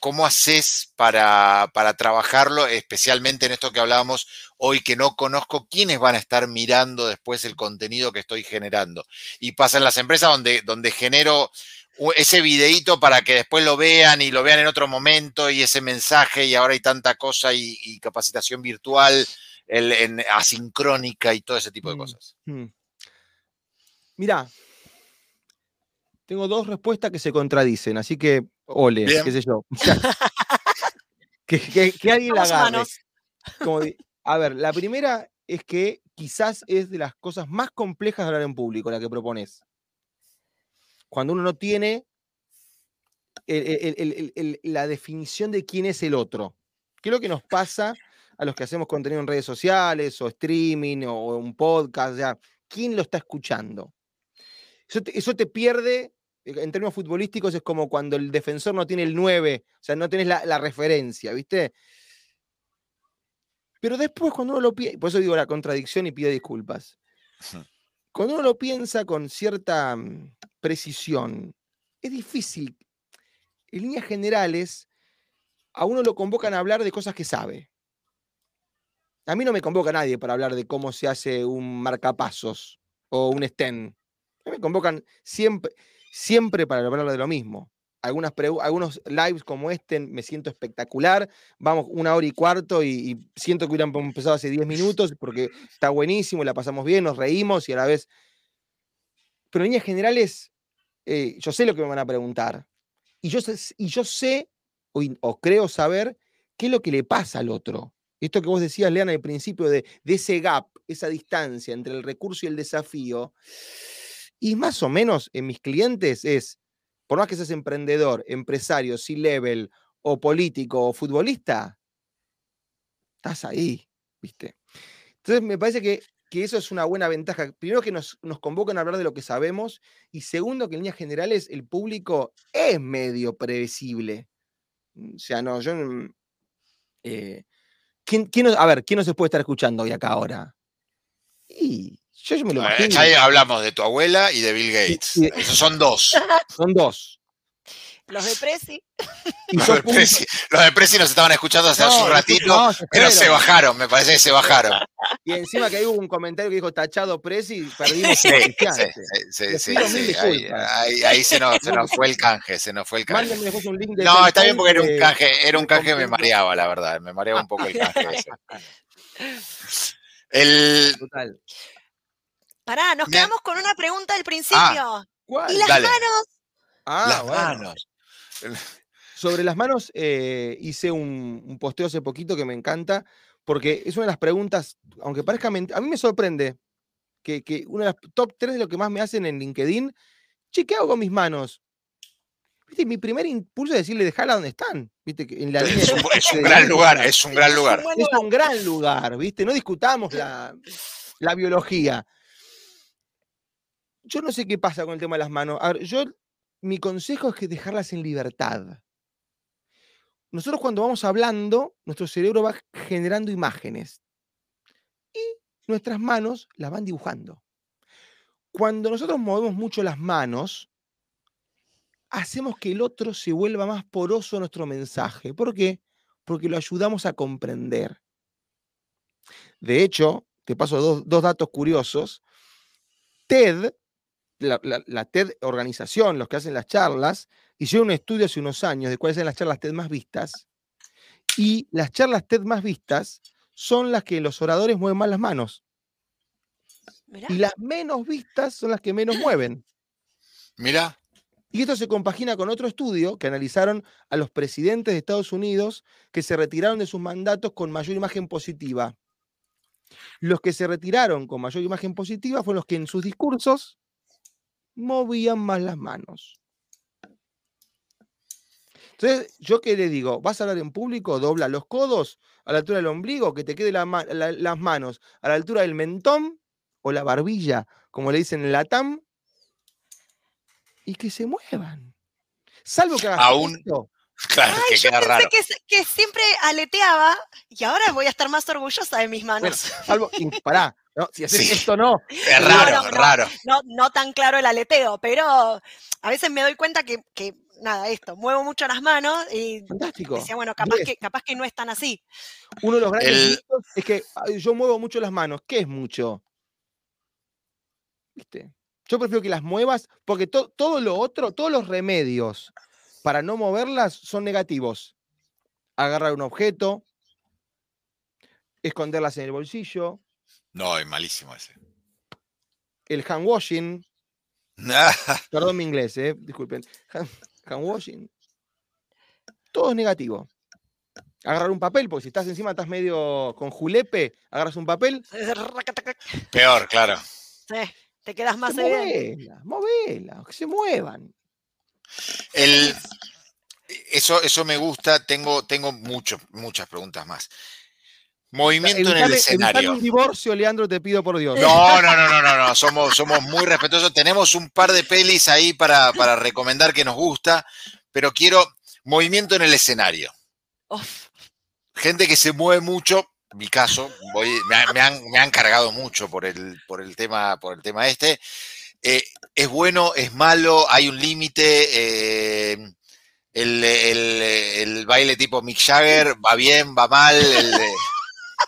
¿cómo haces para, trabajarlo, especialmente en esto que hablábamos hoy, que no conozco quiénes van a estar mirando después el contenido que estoy generando? Y pasa en las empresas donde, donde genero ese videíto para que después lo vean y lo vean en otro momento y ese mensaje y ahora hay tanta cosa y, capacitación virtual, en, asincrónica y todo ese tipo de mm, cosas. Mm.
Mira, tengo dos respuestas que se contradicen, así que ole, qué sé yo. que, alguien la agarre. A ver, la primera es que quizás es de las cosas más complejas de hablar en público, la que propones. Cuando uno no tiene la definición de quién es el otro. ¿Qué es lo que nos pasa a los que hacemos contenido en redes sociales o streaming o un podcast? Ya, ¿Quién lo está escuchando? eso te pierde en términos futbolísticos es como cuando el defensor no tiene el 9, o sea, no tenés la, referencia, ¿viste? Pero después cuando uno lo piensa, por eso digo la contradicción y pido disculpas, cuando uno lo piensa con cierta mm, precisión, es difícil. En líneas generales, a uno lo convocan a hablar de cosas que sabe. A mí no me convoca nadie para hablar de cómo se hace un marcapasos o un sten. Me convocan siempre siempre para hablar de lo mismo. Algunas algunos lives como este me siento espectacular. Vamos una hora y cuarto y, siento que hubieran empezado hace 10 minutos porque está buenísimo, la pasamos bien, nos reímos y a la vez. Pero en líneas generales, eh, yo sé lo que me van a preguntar. Y yo, y yo sé o, creo saber qué es lo que le pasa al otro. Esto que vos decías, Leana, al principio de, de ese gap, esa distancia entre el recurso y el desafío y más o menos en mis clientes es, por más que seas emprendedor, empresario, C-level o político o futbolista, estás ahí, ¿viste? Entonces me parece que, eso es una buena ventaja. Primero que nos, convocan a hablar de lo que sabemos y segundo que en líneas generales el público es medio previsible. O sea, no, yo... Eh, ¿quién, a ver, ¿quién nos puede estar escuchando hoy acá ahora? Y yo, me lo
imagino. hablamos de tu abuela y de Bill Gates. Esos son dos.
Son dos.
Los de Prezi.
Los de Prezi, los de Prezi nos estaban escuchando hace un ratito, pero se bajaron, me parece que se bajaron.
Y encima que ahí hubo un comentario que dijo tachado Presi, perdimos
Sí,
el
sí, sí, Ahí, ahí- ahí se, nos, se nos fue el canje, se nos fue el canje.
Un link de
No, está bien porque era un canje, era un canje que me mareaba, la verdad. Me mareaba un poco el canje ese. El,
Total.
Pará, nos
Me
quedamos con una pregunta del principio.
¿Cuál?
¿Y las
Dale.
manos?
Ah,
las
bueno.
manos.
Sobre las manos eh, hice un, un posteo hace poquito que me encanta, porque es una de las preguntas, aunque parezca mentira, a mí me sorprende que, que una de las top 3 de lo que más me hacen en LinkedIn, che, ¿qué hago con mis manos? ¿Viste? Mi primer impulso es decirle, dejala donde están, ¿viste? que En la línea
Es un,
de-
es un gran lugar, es un gran lugar.
Es un gran lugar, ¿viste? No discutamos la, la biología. Yo no sé qué pasa con el tema de las manos. Yo, mi consejo es que dejarlas en libertad. Nosotros cuando vamos hablando, nuestro cerebro va generando imágenes y nuestras manos las van dibujando. Cuando nosotros movemos mucho las manos, hacemos que el otro se vuelva más poroso a nuestro mensaje. ¿Por qué? Porque lo ayudamos a comprender. De hecho, te paso dos, dos datos curiosos. TED, la, la- la TED organización, los que hacen las charlas, hicieron un estudio hace unos años de cuáles eran las charlas TED más vistas. Y las charlas TED más vistas son las que los oradores mueven más las manos.
Mirá.
Y las menos vistas son las que menos mueven.
Mira,
Y esto se compagina con otro estudio que analizaron a los presidentes de Estados Unidos que se retiraron de sus mandatos con mayor imagen positiva. Los que se retiraron con mayor imagen positiva fueron los que en sus discursos movían más las manos. Entonces, yo qué le digo, vas a hablar en público, dobla los codos a la altura del ombligo, que te quede la ma- la- las manos a la altura del mentón o la barbilla, como le dicen en la TAM, y que se muevan. Salvo que hagas
Aún-
esto.
claro,
Ay,
que
yo
queda
pensé
raro.
que, que siempre aleteaba y ahora voy a estar más orgullosa de mis
Bueno,
manos.
salvo, pará, ¿no? si haces
Sí.
esto no.
Es raro,
no, no.
raro.
No, no tan claro el aleteo, pero a veces me doy cuenta que, que, nada, esto, muevo mucho las manos y
Fantástico.
decía, bueno, capaz que, capaz que no es tan así.
Uno de los grandes
El-
mitos es que yo muevo mucho las manos. ¿Qué es mucho? ¿Viste? Yo prefiero que las muevas porque to- todo lo otro, todos los remedios para no moverlas son negativos. Agarrar un objeto, esconderlas en el bolsillo,
No, es malísimo ese.
el hand washing, perdón mi inglés, eh, disculpen, hand, hand washing, todo es negativo. Agarrar un papel, porque si estás encima, estás medio con julepe, agarras un papel,
Peor, claro.
Sí, te quedas más evidente.
Movelas, movelas, que se muevan.
El, eso, eso me gusta. Tengo, tengo mucho, muchas preguntas más. Movimiento en el escenario.
un divorcio, Leandro, te pido por Dios.
No, no, no, no, no, no. Somos, somos muy respetuosos. Tenemos un par de pelis ahí para, para recomendar que nos gusta, pero quiero movimiento en el escenario.
Uf,
Gente que se mueve mucho, mi caso, voy, me, han- me han, me han cargado mucho por el, por el, tema, por el tema este. Eh, es bueno, es malo, hay un límite. eh, el, el- el baile tipo Mick Jagger va bien, va mal. el-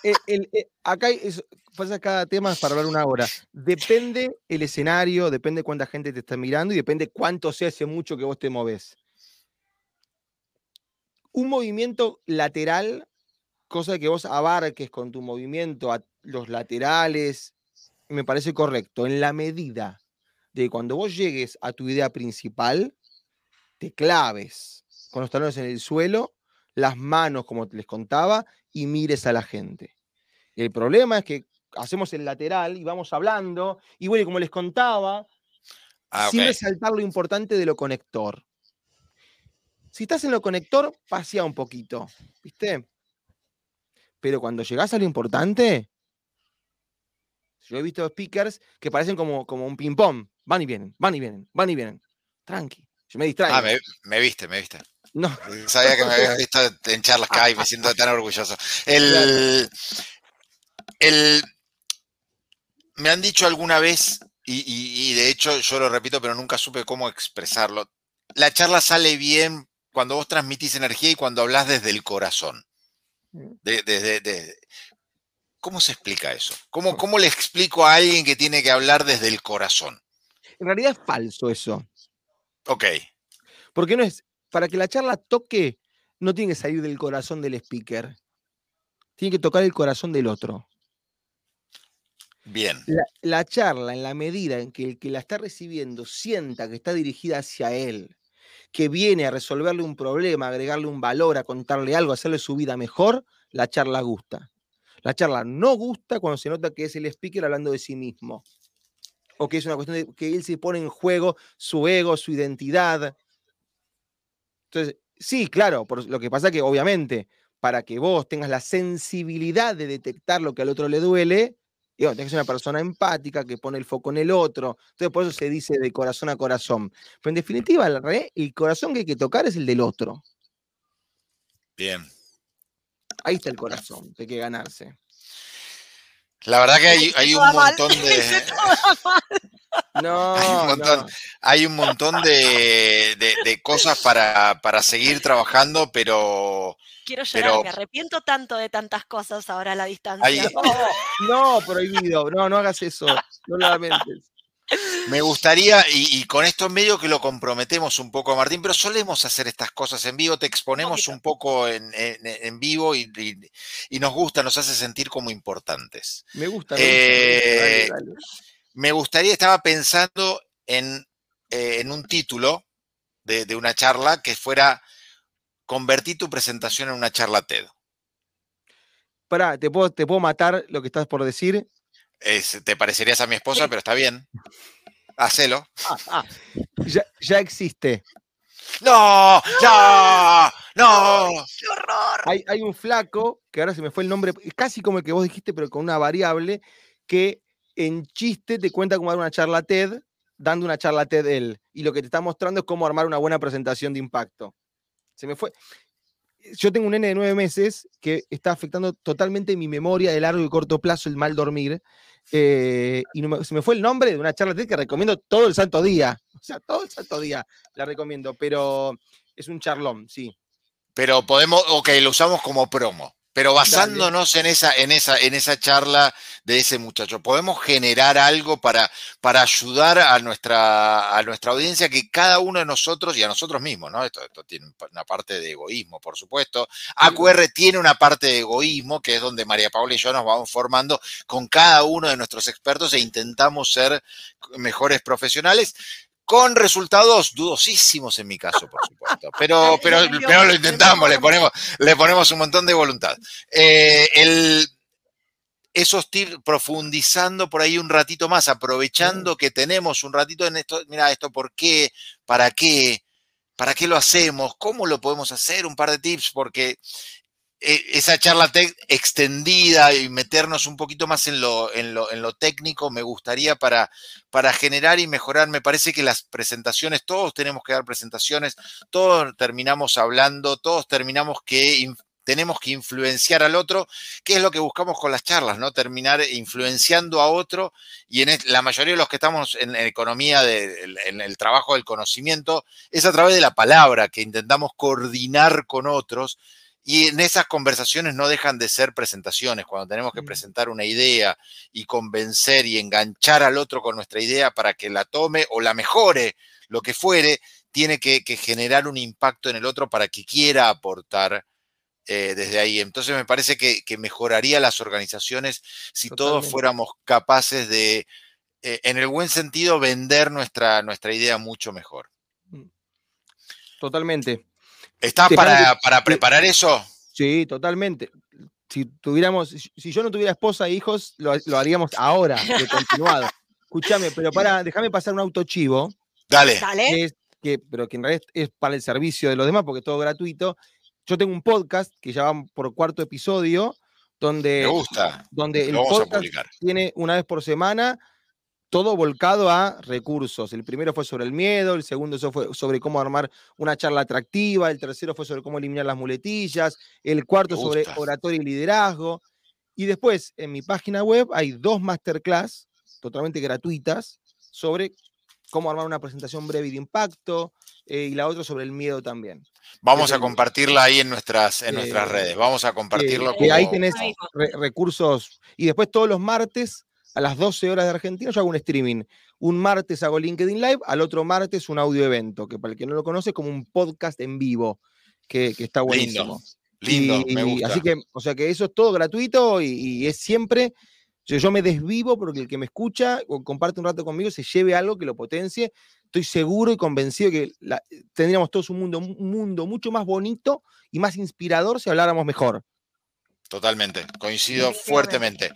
Eh, eh, acá es- pasa cada tema para hablar una hora. Depende el escenario, depende cuánta gente te está mirando y depende cuánto se hace mucho que vos te moves. Un movimiento lateral, cosa que vos abarques con tu movimiento a los laterales, me parece correcto, en la medida de cuando vos llegues a tu idea principal, te claves con los talones en el suelo, las manos, como les contaba, y mires a la gente. El problema es que hacemos el lateral y vamos hablando, y bueno, como les contaba,
Ah,
sin resaltar lo importante de lo conector. Si estás en lo conector, pasea un poquito, ¿viste? Pero cuando llegás a lo importante, yo he visto speakers que parecen como, como un ping-pong. Van y vienen, van y vienen, van y vienen. Tranqui, yo me distraigo.
Ah, me, me viste, me viste.
No,
Sabía que me habías visto en charlas acá y me siento tan orgulloso. El, el- me han dicho alguna vez, y, y- y de hecho yo lo repito, pero nunca supe cómo expresarlo. La charla sale bien cuando vos transmitís energía y cuando hablas desde el corazón. De- de- ¿Cómo se explica eso? ¿Cómo, ¿Cómo le explico a alguien que tiene que hablar desde el corazón?
En realidad es falso eso.
Ok.
Porque no es, para que la charla toque, no tiene que salir del corazón del speaker. Tiene que tocar el corazón del otro.
Bien.
La, la charla, en la medida en que el que la está recibiendo sienta que está dirigida hacia él, que viene a resolverle un problema, agregarle un valor, a contarle algo, a hacerle su vida mejor, la charla gusta. La charla no gusta cuando se nota que es el speaker hablando de sí mismo. O que es una cuestión de que él se pone en juego su ego, su identidad. Entonces, sí, claro, por lo que pasa que obviamente para que vos tengas la sensibilidad de detectar lo que al otro le duele, digo, tenés que ser una persona empática que pone el foco en el otro. Entonces, por eso se dice de corazón a corazón. Pero en definitiva, el, re- el corazón que hay que tocar es el del otro.
Bien.
Ahí está el corazón, que hay que ganarse.
La verdad que hay, hay un montón de.
No,
Hay un montón,
no.
hay un montón de, de- de cosas para, para seguir trabajando, pero
Quiero llorar,
Pero-
me arrepiento tanto de tantas cosas ahora a la distancia.
Ahí-
No, prohibido. No, no hagas eso. No lo lamentes.
me gustaría, y, y con esto en medio que lo comprometemos un poco a Martín, pero solemos hacer estas cosas en vivo, te exponemos un poco en, en- en vivo y, y- y nos gusta, nos hace sentir como importantes.
Me gusta. me gusta, me gusta.
Eh,
Dale, dale.
Me gustaría, estaba pensando en, eh, en un título de, de una charla que fuera Convertí tu presentación en una charla TED.
Pará, ¿te puedo, ¿te puedo matar lo que estás por decir?
Es- te parecerías a mi esposa, pero está bien. Hacelo.
Ah, ah, ya, ya existe.
¡No! ¡No! ¡No!
¡Qué horror!
Hay, hay un flaco, que ahora se me fue el nombre, es casi como el que vos dijiste, pero con una variable, que en chiste te cuenta cómo dar una charla TED, dando una charla TED él. Y lo que te está mostrando es cómo armar una buena presentación de impacto. Se me fue. Yo tengo un nene de nueve meses que está afectando totalmente mi memoria de largo y corto plazo, el mal dormir. eh, y se me fue el nombre de una charla TED que recomiendo todo el santo día. O sea, todo el santo día la recomiendo, pero es un charlón, sí.
Pero podemos, ok, lo usamos como promo. Pero basándonos en esa, en esa, en esa charla de ese muchacho, podemos generar algo para, para ayudar a nuestra, a nuestra audiencia, que cada uno de nosotros y a nosotros mismos, ¿no? Esto, esto tiene una parte de egoísmo, por supuesto. AQR tiene una parte de egoísmo, que es donde María Paula y yo nos vamos formando con cada uno de nuestros expertos e intentamos ser mejores profesionales con resultados dudosísimos en mi caso, por supuesto. Pero, pero, pero lo intentamos, le ponemos, le ponemos un montón de voluntad. Eh, el, esos tips, profundizando por ahí un ratito más, aprovechando que tenemos un ratito en esto, mira, esto por qué, para qué, para qué lo hacemos, cómo lo podemos hacer, un par de tips, porque esa charla extendida y meternos un poquito más en lo, en lo, en lo técnico me gustaría para, para generar y mejorar. Me parece que las presentaciones, todos tenemos que dar presentaciones, todos terminamos hablando, todos terminamos que tenemos que influenciar al otro, que es lo que buscamos con las charlas, ¿no? Terminar influenciando a otro y en la mayoría de los que estamos en, en economía, de- en el trabajo del conocimiento, es a través de la palabra que intentamos coordinar con otros y en esas conversaciones no dejan de ser presentaciones, cuando tenemos que
Mm.
presentar una idea y convencer y enganchar al otro con nuestra idea para que la tome o la mejore, lo que fuere, tiene que, que generar un impacto en el otro para que quiera aportar eh, desde ahí. Entonces me parece que, que mejoraría las organizaciones si todos fuéramos capaces de, eh, en el buen sentido, vender nuestra, nuestra idea mucho mejor.
Totalmente.
¿Estás para,
que-
para preparar eso?
Sí, totalmente. Si tuviéramos, si- yo no tuviera esposa e hijos, lo, lo haríamos ahora, de continuado. Escúchame, pero para, déjame pasar un autochivo,
Dale.
Dale.
que es, que, pero que en realidad es para el servicio de los demás, porque es todo gratuito. Yo tengo un podcast que ya va por cuarto episodio,
Me
donde,
gusta.
donde el
Lo vamos a
podcast
publicar.
tiene una vez por semana todo volcado a recursos. El primero fue sobre el miedo, el segundo eso fue sobre cómo armar una charla atractiva, el tercero fue sobre cómo eliminar las muletillas, el cuarto sobre oratoria y liderazgo. Y después en mi página web hay dos masterclass totalmente gratuitas sobre cómo armar una presentación breve y de impacto, eh, y la otra sobre el miedo también.
Vamos a compartirla ahí en nuestras, en nuestras
Eh,
redes. Vamos a compartirlo.
que ahí
como-
tenés
como-
re- recursos. Y después todos los martes a las 12 horas de Argentina yo hago un streaming. Un martes hago LinkedIn Live, al otro martes un audio evento, que para el que no lo conoce es como un podcast en vivo, que, que está buenísimo.
Lindo, me
Y-
gusta.
Así que, o sea que eso es todo gratuito y, y es siempre. Yo, yo me desvivo porque el que me escucha o comparte un rato conmigo se lleve algo que lo potencie. Estoy seguro y convencido que la- tendríamos todos un mundo, un mundo mucho más bonito y más inspirador si habláramos mejor.
Totalmente, coincido fuertemente.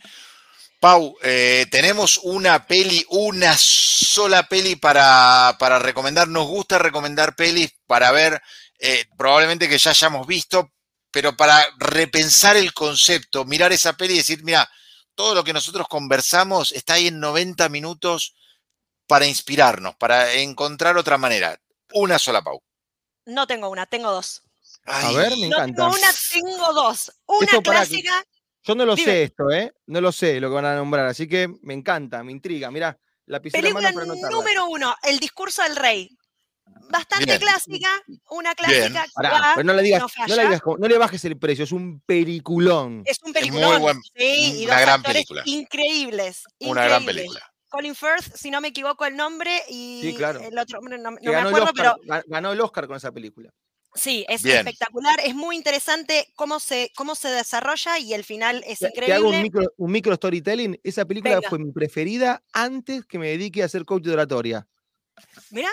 Pau, eh, tenemos una peli, una sola peli para, para recomendar. Nos gusta recomendar pelis para ver, eh, probablemente que ya hayamos visto, pero para repensar el concepto, mirar esa peli y decir, mira, todo lo que nosotros conversamos está ahí en 90 minutos para inspirarnos, para encontrar otra manera. Una sola, Pau.
No tengo una, tengo dos.
A ver, me
No
encanta.
tengo una, tengo dos. Una
Esto para que-
clásica.
Yo no lo
Dime.
sé esto, ¿eh? No lo sé lo que van a nombrar, así que me encanta, me intriga. Mira, la
Película número uno, El discurso del rey. Bastante
Bien.
clásica, una clásica. que va,
no le digas,
no
no, le
falla.
digas como- no le bajes el precio, es un peliculón.
Es un
muy
peliculón.
buen-
sí, y
una
dos
gran película.
increíbles.
una gran película.
Colin Firth, si no me equivoco el nombre, y
Sí, claro.
el otro, hombre, no, no me
ganó,
acuerdo,
Oscar,
pero
ga- ganó el Oscar con esa película.
Sí, es
Bien.
espectacular, es muy interesante cómo se, cómo se desarrolla y el final es
Te, te hago un
increíble.
micro, un micro storytelling. Esa película
Venga.
fue mi preferida antes que me dedique a hacer coach de oratoria.
Mira,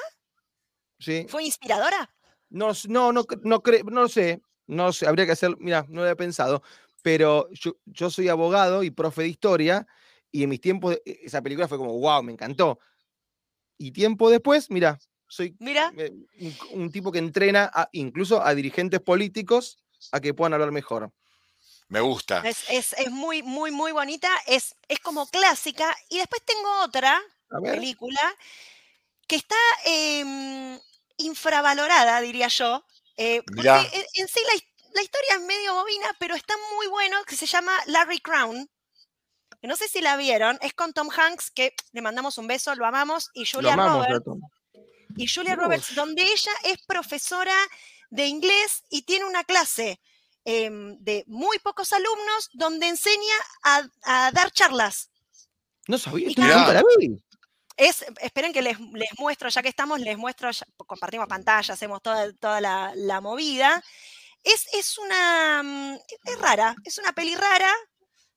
¿sí?
fue inspiradora.
No, no, no, no, cre- no lo sé. No sé, habría que hacer, mira, no lo había pensado. Pero yo, yo soy abogado y profe de historia, y en mis tiempos e- esa película fue como, wow, me encantó. Y tiempo después, mira, soy
Mira,
eh, un, un tipo que entrena a- incluso a dirigentes políticos a que puedan hablar mejor.
Me gusta.
es, es- es muy, muy, muy bonita, es, es como clásica. Y después tengo otra película que está em, infravalorada, diría yo. eh, porque en, en sí la, la historia es medio bobina, pero está muy bueno, que se llama Larry Crown. que No sé si la vieron, es con Tom Hanks, que le mandamos un beso, lo amamos, y
lo
Julia
amamos,
Roberts. Y Julia Roberts, donde ella es profesora de inglés y tiene una clase em, de muy pocos alumnos donde enseña a, a dar charlas.
No sabía, esto nunca la vi.
Es, esperen que les, les muestro, ya que estamos, les muestro, ya- compartimos pantalla, hacemos toda, toda la, la movida. Es, es una, mm, es rara, es una peli rara,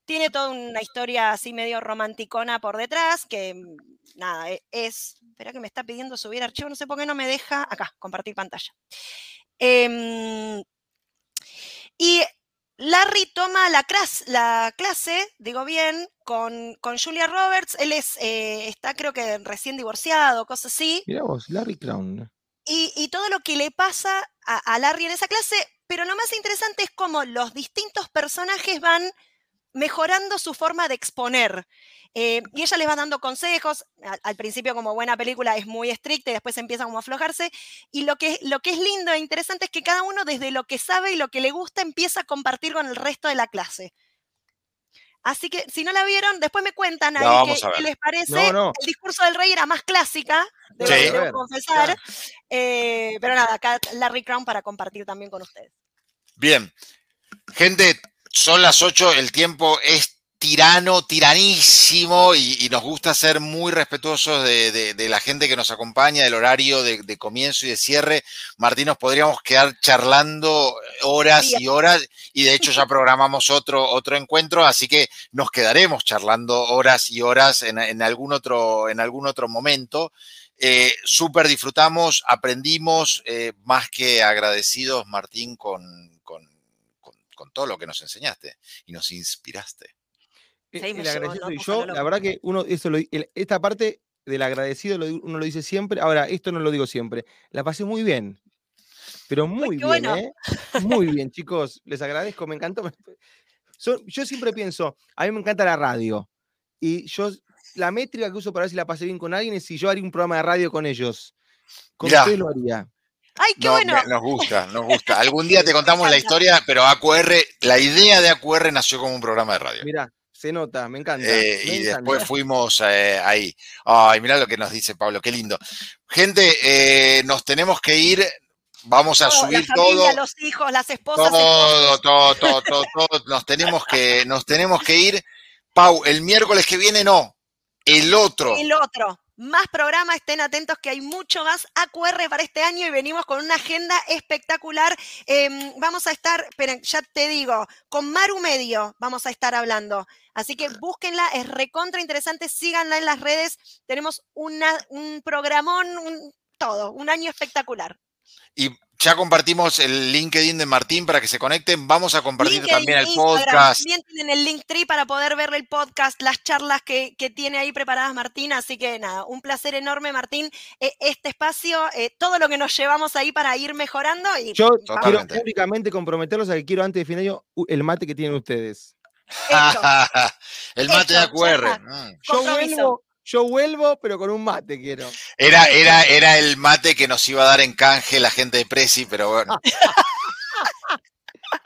tiene toda una historia así medio romanticona por detrás, que mm, nada, e- es, espera que me está pidiendo subir archivo, no sé por qué no me deja, acá, compartir pantalla. Em, y Larry toma la, cras- la clase, digo bien, con, con Julia Roberts. Él es, eh, está creo que recién divorciado, cosas así.
Mira vos, Larry Crown.
Y, y todo lo que le pasa a, a Larry en esa clase, pero lo más interesante es cómo los distintos personajes van mejorando su forma de exponer. Eh, y ella les va dando consejos. Al, al principio, como buena película, es muy estricta y después empieza como a aflojarse. Y lo que, lo que es lindo e interesante es que cada uno, desde lo que sabe y lo que le gusta, empieza a compartir con el resto de la clase. Así que si no la vieron, después me cuentan ahí
vamos
qué,
a ver.
qué les parece.
No, no.
El discurso del rey era más clásica, debo,
Sí.
debo confesar.
claro.
Eh, pero nada, acá Larry Crown para compartir también con ustedes.
Bien. Gente, son las 8, el tiempo es tirano, tiranísimo y, y nos gusta ser muy respetuosos de, de- de la gente que nos acompaña, del horario de, de comienzo y de cierre. Martín, nos podríamos quedar charlando horas y horas y de hecho ya programamos otro, otro encuentro, así que nos quedaremos charlando horas y horas en, en algún, otro, en algún otro momento. Eh, Súper disfrutamos, aprendimos, eh, más que agradecidos, Martín, con, con- todo lo que nos enseñaste y nos inspiraste.
Eh,
Sí, me
el agradecido soy yo. La verdad que uno, eso lo di- el- esta parte del agradecido lo uno lo dice siempre. Ahora, esto no lo digo siempre. La pasé muy bien. Pero muy
qué
bien,
bueno.
¿eh? Muy bien, chicos. Les agradezco, me encantó. Yo siempre pienso, a mí me encanta la radio. Y yo, la métrica que uso para ver si la pasé bien con alguien es si yo haría un programa de radio con ellos. Con ustedes lo haría.
¡Ay, qué
No,
bueno!
me- nos gusta, nos gusta. Algún día te contamos la historia, pero AQR, la idea de AQR nació como un programa de radio.
Mirá, se nota, me encanta.
Eh,
me
y
encanta.
después fuimos eh, ahí. Ay, mirá lo que nos dice Pablo, qué lindo. Gente, eh, nos tenemos que ir. Vamos a
Todo,
subir
la familia,
todo.
los hijos, las esposas.
Todo, todo, todo, todo, todo. Nos tenemos que, nos tenemos que ir. Pau, el miércoles que viene no. El otro.
El otro. Más programa, estén atentos que hay mucho más AQR para este año y venimos con una agenda espectacular. Em, vamos a estar, esperen, ya te digo, con Maru Medio vamos a estar hablando. Así que búsquenla, es recontra interesante, síganla en las redes. Tenemos un programón, un- todo, un año espectacular.
Y ya compartimos el LinkedIn de Martín para que se conecten. Vamos a compartir
LinkedIn,
también el
Instagram,
podcast.
También tienen el link tree para poder ver el podcast, las charlas que, que tiene ahí preparadas Martín. Así que nada, un placer enorme, Martín. eh, este espacio, eh, todo lo que nos llevamos ahí para ir mejorando. Y
Yo
vamos-
quiero públicamente comprometerlos a que quiero antes de fin de año el mate que tienen ustedes.
el mate de AQR. Mm.
Yo vuelvo, yo vuelvo, pero con un mate quiero.
Era, era, era el mate que nos iba a dar en canje la gente de Prezi, pero bueno,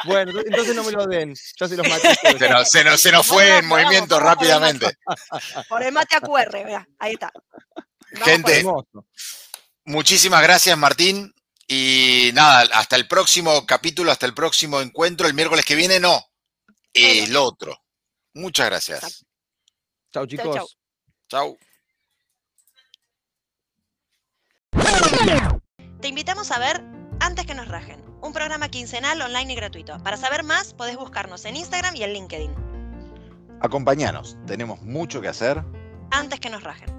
Bueno, ento- entonces no me lo den. Ya se los maté. a
se nos, se nos- se nos
No,
fue en
vamos,
movimiento
vamos
rápidamente.
Por el mate AQR, vea, ahí está.
Gente. Muchísimas gracias, Martín. Y nada, hasta el próximo capítulo, hasta el próximo encuentro. El miércoles que viene, no. El otro. Muchas gracias.
Chau, chicos.
chau.
Chau.
Te invitamos a ver Antes que nos rajen, un programa quincenal online y gratuito. Para saber más, podés buscarnos en Instagram y en LinkedIn.
Acompáñanos, tenemos mucho que hacer.
Antes que nos rajen.